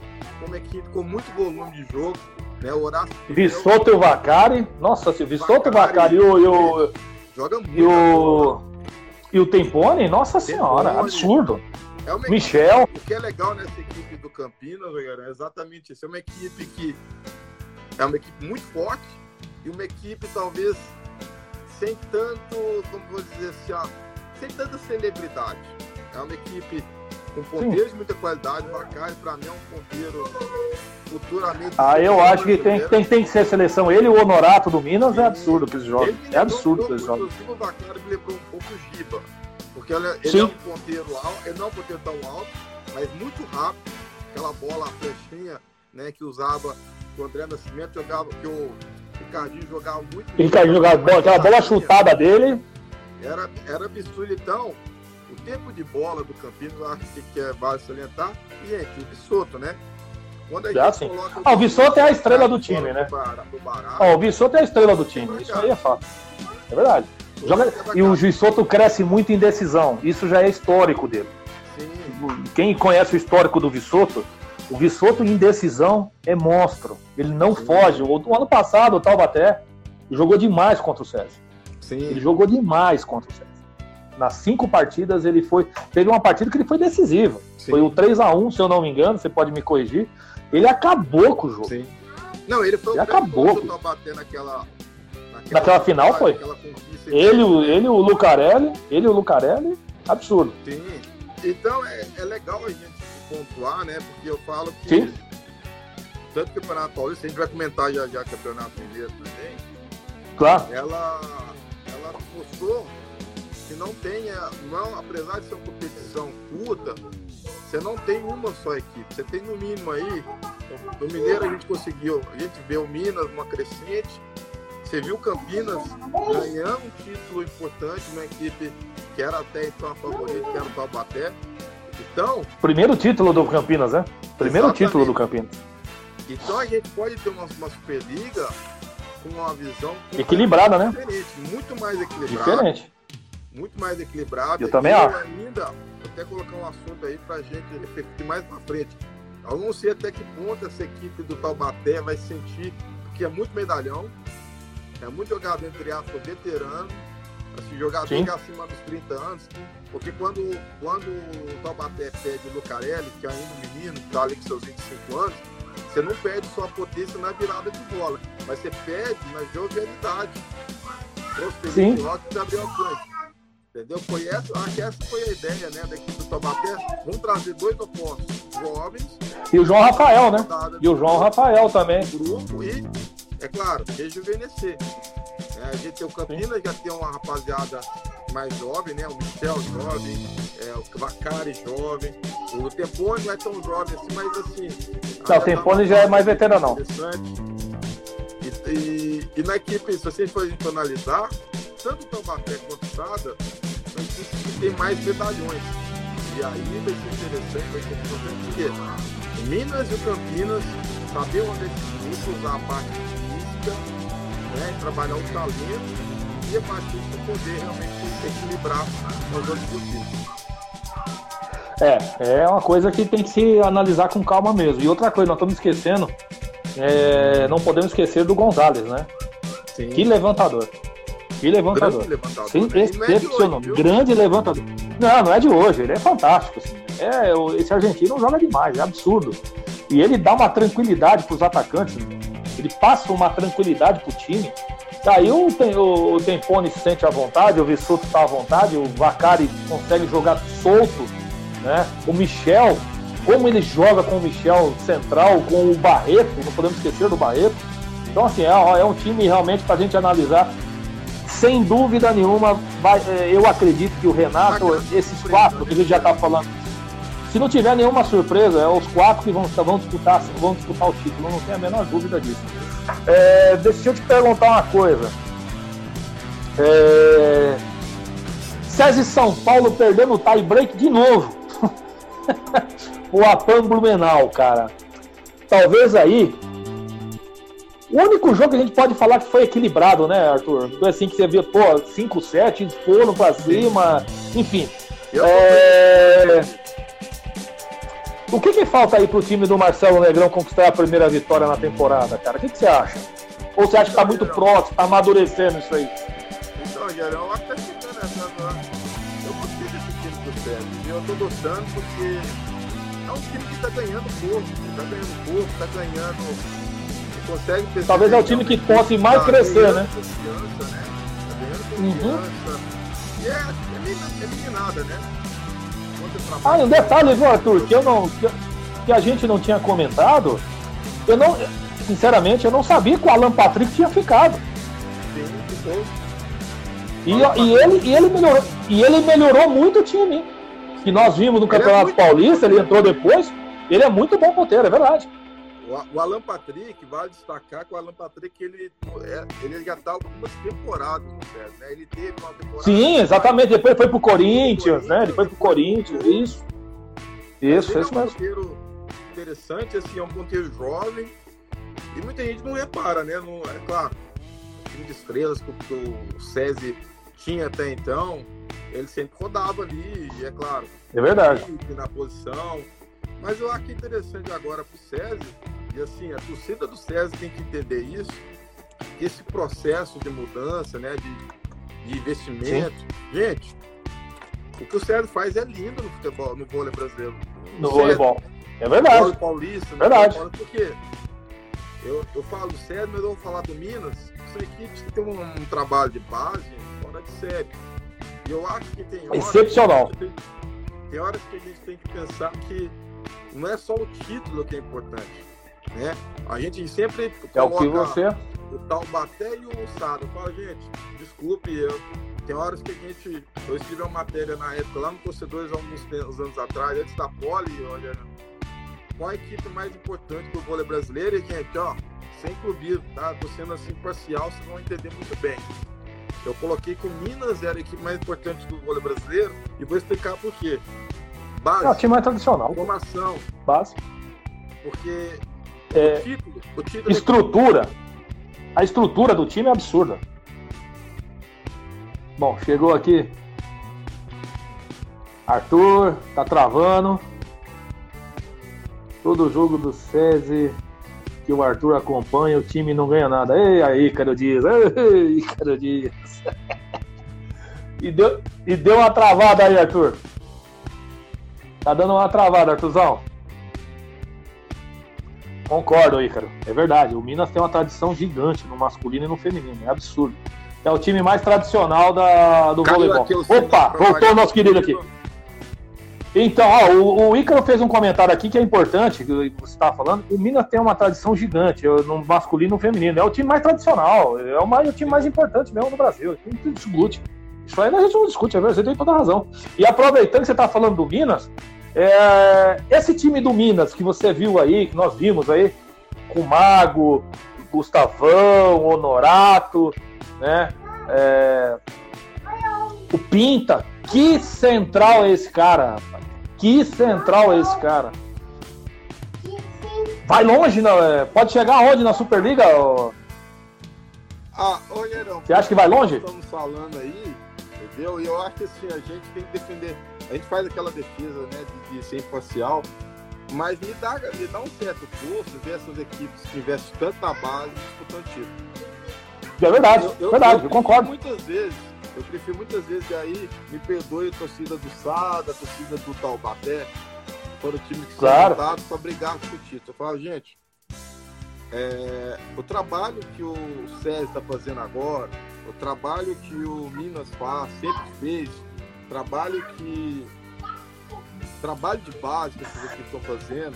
como equipe com muito volume de jogo. Né, o Horácio Vissoto e o Vacari. Nossa, se Vissoto e o Vacari e o. Joga muito. E o, e o Tempone, nossa Tempone. senhora, absurdo. É uma Michel. Equipe, o que é legal nessa equipe do Campinas, é exatamente isso. É uma equipe que é uma equipe muito forte e uma equipe talvez sem tanto, como vou dizer assim, ó, sem tanta celebridade. É uma equipe com ponteiros de muita qualidade. O Bacari, para mim, é um ponteiro futuramente. Ah, eu acho que tem, tem, tem que ser seleção. Ele e o Honorato do Minas é absurdo que eles jogam. É absurdo que eles jogam. Inclusive, o me lembrou um pouco o Giba. Porque ele, é, ele é um ponteiro alto, ele não é um ponteiro tão alto, mas muito rápido. Aquela bola, a flechinha, né, que usava que o André Nascimento jogava, que o Ricardinho jogava muito. O Ricardinho jogava bola, aquela bola chutada dele. Era, era absurdo. Então, o tempo de bola do Campinas, eu acho que é válido salientar. E, gente, o Bissoto, né? Quando a gente assim. coloca. Ah, o Bissoto é a estrela do time, né? O Bissoto é a estrela do time. Isso aí é fato. É verdade. Joga... E o Bissoto cresce muito em decisão. Isso já é histórico dele. Sim. Quem conhece o histórico do Vissoto o Vissoto em decisão é monstro. Ele não Sim. foge. O, o, ano passado, o Taubaté jogou demais contra o César. Sim. Ele jogou demais contra o César. Nas cinco partidas, ele foi. Teve uma partida que ele foi decisivo. Sim. Foi o 3 a 1 se eu não me engano, você pode me corrigir. Ele acabou com o jogo. Sim. Não, ele foi ele o acabou. Com... Taubaté naquela, naquela, naquela final foi. Ele, o, ele, o Lucarelli, ele o Lucarelli, absurdo. Sim. Então é, é legal a gente pontuar, né? Porque eu falo que Sim. tanto o Campeonato Paulista, a gente vai comentar já já Campeonato Mineiro também. Claro. Ela, ela mostrou que não tenha, não, apesar de ser uma competição curta, você não tem uma só equipe. Você tem no mínimo aí, no Mineiro a gente conseguiu, a gente vê o Minas uma crescente. Você viu Campinas ganhando um título importante, uma equipe que era até então a favorita, que era o Taubaté. Então. Primeiro título do Campinas, né? Primeiro exatamente. título do Campinas. Então a gente pode ter uma, uma Superliga com uma visão equilibrada, né? Muito mais equilibrada. Diferente. Muito mais equilibrada. Eu também acho. ainda, vou até colocar um assunto aí pra gente refletir mais pra frente. Eu não sei até que ponto essa equipe do Taubaté vai sentir, porque é muito medalhão, é muito jogador, entre aspas, veterano, assim, jogador Sim. acima dos 30 anos, porque quando, quando o Taubaté pede o Lucarelli, que é ainda um menino, está ali com seus 25 anos, você não perde sua potência na virada de bola, mas você perde na jovialidade. Rock e Gabriel Cante. Entendeu? Foi essa, acho que essa foi a ideia né, da equipe do Taubaté. Vamos trazer dois opostos jovens. E o João Rafael, né? E o João Rafael também. Grupo e, é claro, rejuvenescer. É, a gente tem o Campinas, já tem uma rapaziada mais jovem, né? O Michel jovem, é, o Vacari jovem. O Tempone não é tão jovem assim, mas assim. Não, o Tempone já é mais veterano. E, e, e, na equipe, se você for analisar, tanto o Taubaté quanto o Sada, são equipes que tem mais medalhões. E aí vai ser interessante, vai ser importante porque Minas e o Campinas saber onde eles vão usar a parte física, né, trabalhar o talento e a partir disso poder realmente equilibrar os outros possíveis. É, é uma coisa que tem que se analisar com calma mesmo. E outra coisa, nós estamos esquecendo, é, não podemos esquecer do Gonzalez, né? Sim. Que levantador. Que levantador. Grande levantador. Sim, né? excepcional. É grande levantador. Não, não é de hoje, ele é fantástico. Assim. É, esse argentino joga demais, é absurdo. E ele dá uma tranquilidade para os atacantes, ele passa uma tranquilidade para o time. Daí o, o, o Tempone se sente à vontade, o Vissuto está à vontade, o Vacari consegue jogar solto, né? O Michel, como ele joga com o Michel central, com o Barreto, não podemos esquecer do Barreto. Então, assim, é, é um time realmente para a gente analisar. Sem dúvida nenhuma, vai, é, eu acredito que o Renato, esses quatro que a gente já está falando, se não tiver nenhuma surpresa, é os quatro que vão, vão, disputar, vão disputar o título, não tenho a menor dúvida disso. É, deixa eu te perguntar uma coisa. É, César São Paulo perdendo o tie break de novo. o Apan Blumenau, cara. Talvez aí. O único jogo que a gente pode falar que foi equilibrado, né, Arthur? Então, assim, que você via, pô, 5-7, foram pra cima, enfim. É... O que, que falta aí pro time do Marcelo Negrão conquistar a primeira vitória na temporada, cara? O que, que você acha? Ou você acha que tá muito próximo, tá amadurecendo isso aí? Então, Guilherme, eu acho que tá chegando essa. Eu gostei desse time do Sérgio. Eu tô gostando porque é um time que tá ganhando pouco, tá ganhando pouco, tá ganhando. Consegue Talvez é o time que possa mais tá crescer, né? Confiança, né? Tá ganhando confiança. Uhum. E é, é, é meninada, né? Ah, um detalhe, viu, Arthur, que eu não. Que, que a gente não tinha comentado. Eu não. Sinceramente, eu não sabia que o Alan Patrick tinha ficado. Sim, ficou. E, e, ele, e, ele melhorou, e ele melhorou muito o time. Que nós vimos no é Campeonato é Paulista, ele entrou depois. Ele é muito bom ponteiro, é verdade. O, Alan Patrick, vale destacar que o Alan Patrick ele, é, ele já está algumas temporadas no né? Ele teve uma temporada. Sim, exatamente. Depois foi pro Corinthians, né? Ele foi pro Corinthians, isso. Isso, isso é um ponteiro interessante, assim, é um ponteiro jovem. E muita gente não repara, né? Não, é claro, o time de estrelas que o César tinha até então, ele sempre rodava ali, e é claro. É verdade. Na posição. Mas eu acho interessante agora pro César e assim, a torcida do César tem que entender isso, que esse processo de mudança, né, de, de investimento. Sim. Gente, o que o César faz é lindo no futebol, no vôlei brasileiro. No voleibol. É verdade. No vôlei paulista, verdade. Por quê? Eu, eu falo do César, mas eu vou falar do Minas. São equipes que têm um, um trabalho de base fora de série. E eu acho que tem horas. Excepcional. Que tem, tem horas que a gente tem que pensar que não é só o título que é importante. Né? A gente sempre é o que você o Taubaté e o Sada. Fala, gente, desculpe, eu, tem horas que a gente. Eu escrevi uma matéria na época lá no Torcedores, há alguns anos atrás, antes da Poli, olha, qual a equipe mais importante para o vôlei brasileiro? E, gente, ó, sem clubismo, tá? Tô sendo assim parcial, vocês vão entender muito bem. Eu coloquei que o Minas era a equipe mais importante do vôlei brasileiro e vou explicar por quê. Base. É o time mais tradicional. Formação. Base. Porque é, título, título estrutura. A estrutura do time é absurda. Bom, chegou aqui. Arthur, tá travando. Todo jogo do SESI que o Arthur acompanha, o time não ganha nada. Ei, aí, Ícaro Dias. Ei, Ícaro Dias. e, deu, e deu uma travada aí, Arthur. Tá dando uma travada, Arthurzão. Concordo, Ícaro. É verdade. O Minas tem uma tradição gigante no masculino e no feminino. É absurdo. É o time mais tradicional da, do Caiu voleibol. Opa, voltou o nosso querido aqui. Então, ó, o, o Ícaro fez um comentário aqui que é importante, que você estava falando. O Minas tem uma tradição gigante no masculino e no feminino. É o time mais tradicional, é o, mais, o time mais importante mesmo do Brasil. Não discute. Isso aí a gente não discute, é verdade, você tem toda a razão. E aproveitando que você está falando do Minas, é, esse time do Minas que você viu aí, que nós vimos aí, com o Mago, Gustavão, Honorato, né? É, o Pinta, que central é esse cara, rapaz? Que central é esse cara? Vai longe, não, é, pode chegar onde na Superliga? Ah, olha, não. Você acha que vai longe? Estamos falando aí, entendeu? E eu acho que assim, a gente tem que defender. A gente faz aquela defesa, né, de, de ser imparcial, mas me dá, me dá um certo gosto ver essas equipes que investem tanto na base disputando título. É verdade, eu, eu, verdade, eu, eu concordo. Muitas vezes, eu prefiro muitas vezes aí, me perdoe a torcida do Sada, a torcida do Taubaté, foram times que claro. são para brigar com o título. Eu falo, gente, é, o trabalho que o César está fazendo agora, o trabalho que o Minas faz, sempre fez, trabalho que. Trabalho de base que essas equipes estão fazendo,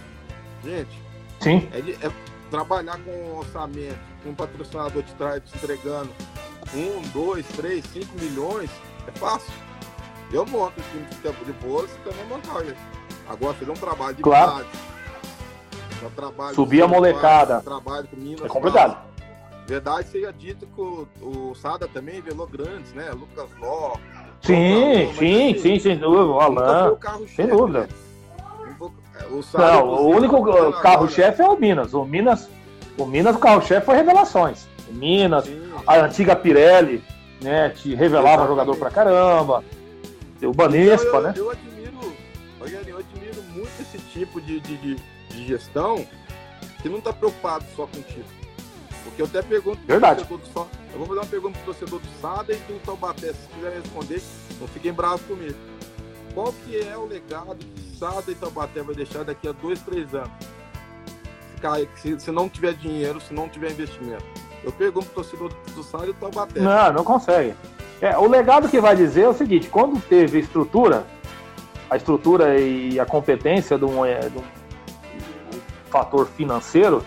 gente, Sim. É, é trabalhar com um orçamento, com um patrocinador te, traz, te entregando um, dois, três, cinco milhões, é fácil. Eu monto o time de tempo de bola, você também montar. Agora, fazer um trabalho de claro. base, um trabalho Subir a molecada. Um trabalho com Minas. É complicado. Verdade seja dito que o, o Sada também revelou grandes, né? Lucas Ló. Sim, sim, assim, sim, sem dúvida. O Alan. Sem dúvida. Né? O Não, o único carro-chefe é o Minas. O Minas, o Minas, o carro-chefe foi revelações. O Minas, sim. a antiga Pirelli, né? Te revelava Exatamente. jogador pra caramba. O Banespa, eu, né? Eu admiro, eu admiro muito esse tipo de, de, de, de gestão que não tá preocupado só com o título. Porque eu até pergunto Verdade. pro torcedor do Eu vou fazer uma pergunta pro torcedor do Sada e do Taubaté. Se quiserem responder, não fiquem bravos comigo. Qual que é o legado que Sada e Taubaté vai deixar daqui a dois, três anos? Se, se não tiver dinheiro, se não tiver investimento. Eu pergunto pro torcedor do Sada e do Taubaté. Não, não consegue. É, o legado que vai dizer é o seguinte: quando teve estrutura, a estrutura e a competência de um, é, de um fator financeiro,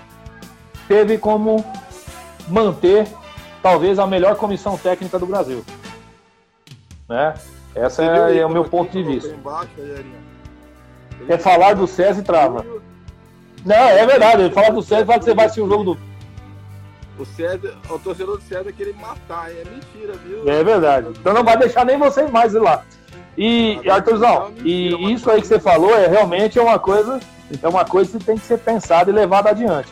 teve como manter talvez a melhor comissão técnica do Brasil. Né? Esse é, é o meu ponto de vista. É falar do César e trava. Não, é verdade. Falar do César fala que você vai assistir o jogo do. O César, o torcedor do César querer matar, é mentira, viu? É verdade. Então não vai deixar nem vocês mais ir lá. E, e Arthurzão, e isso aí que você falou é realmente uma coisa, é uma coisa que tem que ser pensada e levada adiante.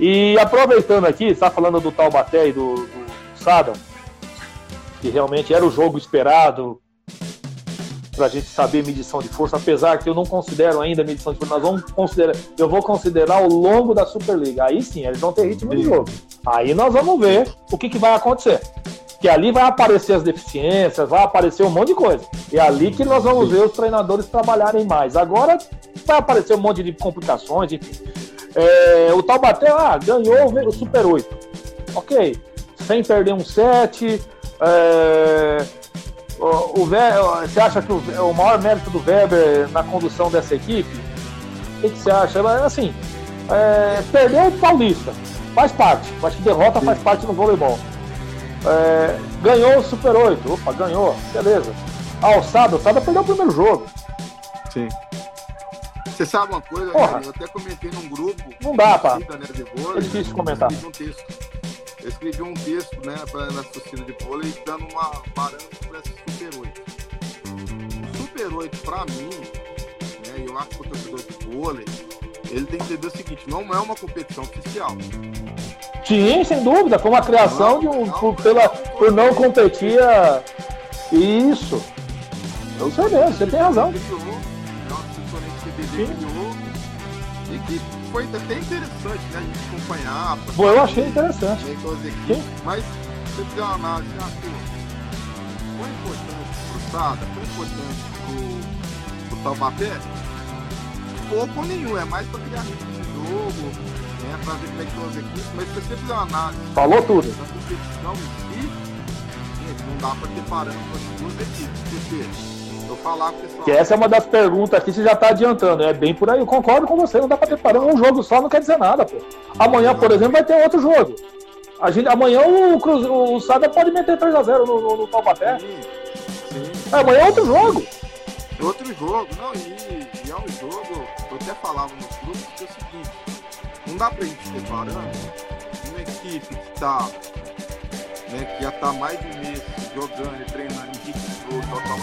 E aproveitando aqui, está falando do Taubaté e do, do Sada, que realmente era o jogo esperado para a gente saber medição de força, apesar que eu não considero ainda medição de força, nós vamos considerar, eu vou considerar ao longo da Superliga. Aí sim, eles vão ter ritmo de jogo. Aí nós vamos ver o que, que vai acontecer. Que ali vai aparecer as deficiências, vai aparecer um monte de coisa. E é ali que nós vamos ver os treinadores trabalharem mais. Agora vai aparecer um monte de complicações, enfim. É, o Taubaté ah, ganhou o Super 8. Ok. Sem perder um set. É, o, o, você acha que o, o, maior mérito do Weber na condução dessa equipe? O que, que você acha? Assim, é, perdeu o Paulista. Faz parte. Acho que derrota faz parte no voleibol. É, ganhou o Super 8. Opa, ganhou. Beleza. Alçada, Alçada perdeu o primeiro jogo. Sim. Você sabe uma coisa, Porra. eu até comentei num grupo. Não dá, pá. Né, de vôlei, é difícil comentar. Eu escrevi um texto. Eu escrevi um texto, né, pra, na torcida de vôlei, dando uma parâmetro para esse Super 8. O Super 8, pra mim, né, eu acho que o torcedor de vôlei, ele tem que entender o seguinte: não é uma competição oficial. Sim, sem dúvida. Foi uma criação não, de um. Não, por, pela, por não competir. A... Isso. Eu sei mesmo, você tem razão criou e que foi até interessante né, a gente acompanhar. Pô, eu achei interessante. Né, equipes, mas você fizer uma análise, ah, pô, foi importante pro Sada, foi importante pro, pro Taubaté? Pouco ou nenhum, é mais para criar ritmo de jogo, né, para ver como é que estão as equipes, mas se você fizer uma análise Falou tudo. da competição em si, gente, não dá para ter parâmetro as duas equipes, porque eu falar pessoal. Que essa é uma das perguntas aqui, você já está adiantando. É bem por aí. Eu concordo com você, não dá para ter parando. Um jogo só não quer dizer nada, pô. Amanhã, por exemplo, vai ter outro jogo. A gente, amanhã o, Cruz, o Sada pode meter 3x0 no, no, no Taubaté. Amanhã é outro jogo. É outro jogo, não, e, e é um jogo, eu até falava nos grupos que é o seguinte, não dá pra gente separando uma equipe que tá, né, que já tá mais de um mês jogando e treinando em ritmo total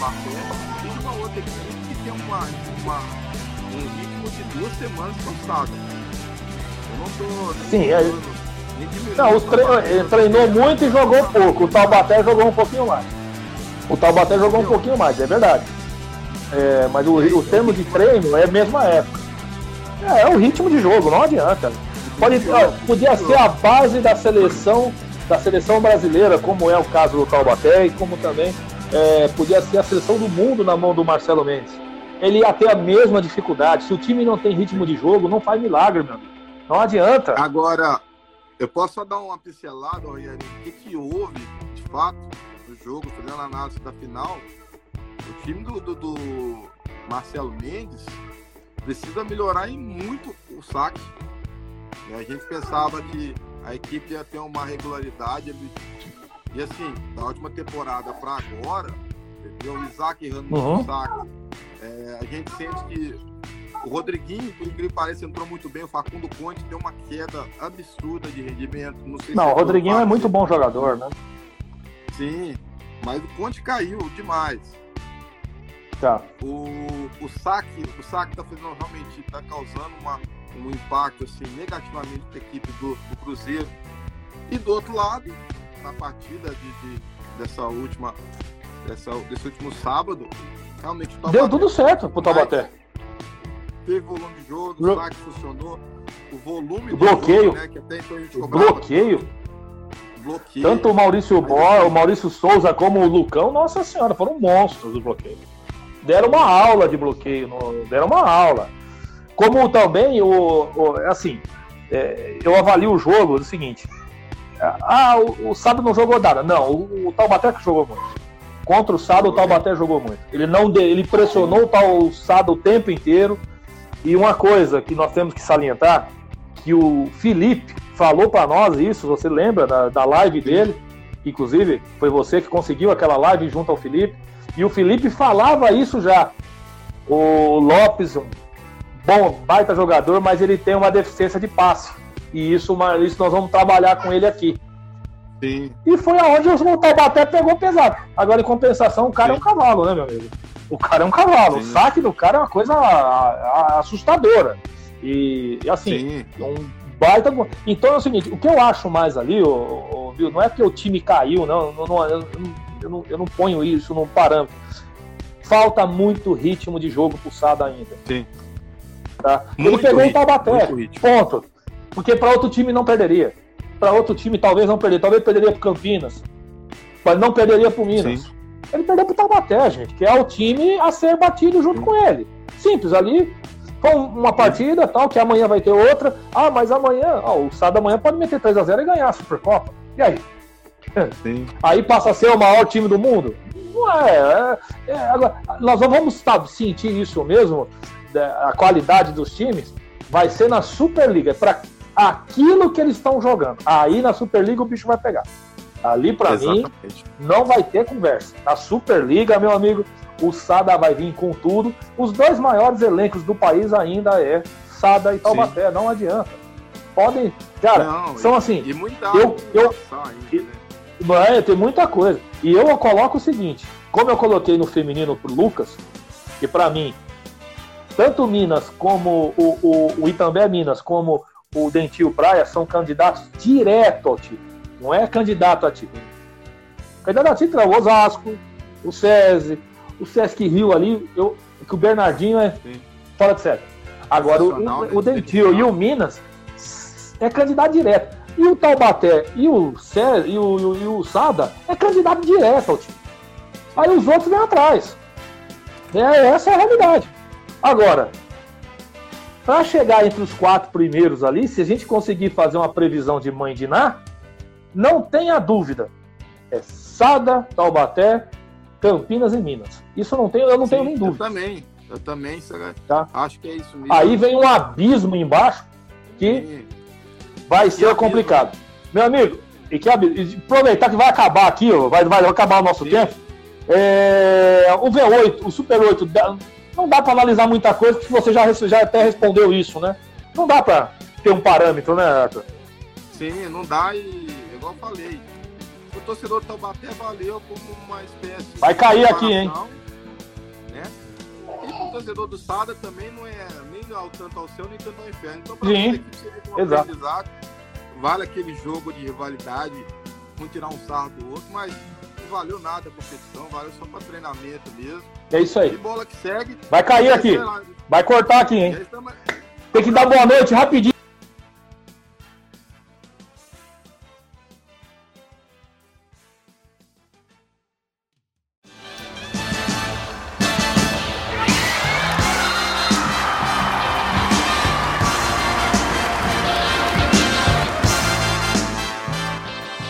uma outra equipe que tem uma, uma, um ritmo de duas semanas passado. Eu não tô. Sim, é. Não, os tre... ele treinou muito e jogou pouco. O Taubaté jogou um pouquinho mais. O Taubaté jogou um pouquinho mais, é verdade. É, mas o, o termo de treino é a mesma época. É, é o ritmo de jogo, não adianta. Pode, ó, podia ser a base da seleção, da seleção brasileira, como é o caso do Taubaté, e como também é, podia ser a seleção do mundo na mão do Marcelo Mendes. Ele ia ter a mesma dificuldade. Se o time não tem ritmo de jogo, não faz milagre, meu. Não adianta. Agora, eu posso só dar uma pincelada, o que, que houve, de fato, no jogo, fazendo a análise da final. O time do, do, do Marcelo Mendes precisa melhorar em muito o saque. A gente pensava que a equipe ia ter uma regularidade. E assim, da última temporada para agora, entendeu? o Isaac errando uhum. no saque. É, a gente sente que o Rodriguinho, por incrível que pareça, entrou muito bem. O Facundo Conte deu uma queda absurda de rendimento. Não, sei não se o Rodriguinho é muito bom jogador, né? Sim, mas o Conte caiu demais. Tá. O, o saque, o saque tá fazendo realmente tá causando uma, um impacto assim negativamente para a equipe do, do, Cruzeiro. E do outro lado, na partida de, de dessa última dessa, desse último sábado, realmente o Deu tudo certo pro Taubaté teve volume de jogo, o saque funcionou, o volume o bloqueio, jogo, né, que até então a gente cobrava. Bloqueio. Bloqueio. Tanto o Maurício Bó, o Maurício Souza como o Lucão, nossa senhora, foram monstros do bloqueio. Deram uma aula de bloqueio, deram uma aula. Como também o, o assim, é, eu avalio o jogo do seguinte. Ah, o, o Sábio não jogou nada. Não, o, o Taubaté que jogou muito. Contra o Sado, o Taubaté jogou muito. Ele não ele pressionou o tal Sado o tempo inteiro. E uma coisa que nós temos que salientar, que o Felipe falou para nós isso, você lembra da, da live dele? Inclusive, foi você que conseguiu aquela live junto ao Felipe. E o Felipe falava isso já. O Lopes, um bom, baita jogador, mas ele tem uma deficiência de passe. E isso, isso nós vamos trabalhar com ele aqui. Sim. E foi aonde o Taubaté pegou pesado. Agora, em compensação, o cara Sim. é um cavalo, né, meu amigo? O cara é um cavalo. Sim. O saque do cara é uma coisa assustadora. E, assim, Sim. um baita. Então é o seguinte: o que eu acho mais ali, o, o, não é que o time caiu, não, não, não eu, eu, não, eu não ponho isso num parâmetro. Falta muito ritmo de jogo pulsado ainda. Sim. Tá? Ele pegou ritmo, um Taubaté, ponto. Porque para outro time não perderia. Para outro time talvez não perderia. Talvez perderia para Campinas. Mas não perderia para Minas. Sim ele perdeu pro Taubaté, gente, que é o time a ser batido junto com ele. Simples, ali foi uma partida, tal, que amanhã vai ter outra. Ah, mas amanhã, ó, o sábado amanhã pode meter 3 a 0 e ganhar a Supercopa. E aí? Sim. Aí passa a ser o maior time do mundo? Não é. é, é agora, nós vamos sabe, sentir isso mesmo, a qualidade dos times, vai ser na Superliga, para aquilo que eles estão jogando. Aí na Superliga o bicho vai pegar. Ali, para mim, não vai ter conversa. Na Superliga, meu amigo, o Sada vai vir com tudo. Os dois maiores elencos do país ainda é Sada e Taubaté, Sim. não adianta. Podem, cara, não, são assim. E muita eu, eu, ainda, né? é, tem muita coisa. E eu coloco o seguinte: como eu coloquei no feminino pro Lucas, que para mim, tanto Minas como o, o, o Itambé Minas, como o Dentil Praia são candidatos direto ao título. Não é candidato a título. Candidato a título é o Osasco, o SESI, o Sesc Rio ali, eu, que o Bernardinho é Sim. fora de série. Agora, o, o, o Dentil e o Minas é candidato direto. E o Taubaté e o, SESI, e o, e o Sada é candidato direto ao time. Aí os outros vêm atrás. É, essa é a realidade. Agora, para chegar entre os quatro primeiros ali, se a gente conseguir fazer uma previsão de mãe de Ná, não tenha dúvida. É Sada, Taubaté, Campinas e Minas. Isso não tenho, eu não Sim, tenho nem dúvida. Eu também, eu também, tá? acho que é isso mesmo. Aí vem um abismo embaixo que Sim. vai ser complicado. Meu amigo, e que aproveitar que vai acabar aqui, ó, vai, vai acabar o nosso Sim. tempo. É, o V8, o Super 8, não dá para analisar muita coisa, porque você já, já até respondeu isso, né? Não dá para ter um parâmetro, né, Arthur? Sim, não dá e, igual eu falei, o torcedor do Taubaté valeu como uma espécie Vai cair aqui, hein? Né? E o torcedor do Sada também não é nem ao tanto ao céu, nem tanto ao inferno. Então, para Sim, um exato. aprendizado, vale aquele jogo de rivalidade, um tirar um sarro do outro, mas valeu nada a competição, valeu só para treinamento mesmo. É isso aí. E bola que segue. Vai cair aqui. Vai cortar aqui, hein? Tem que dar boa noite rapidinho.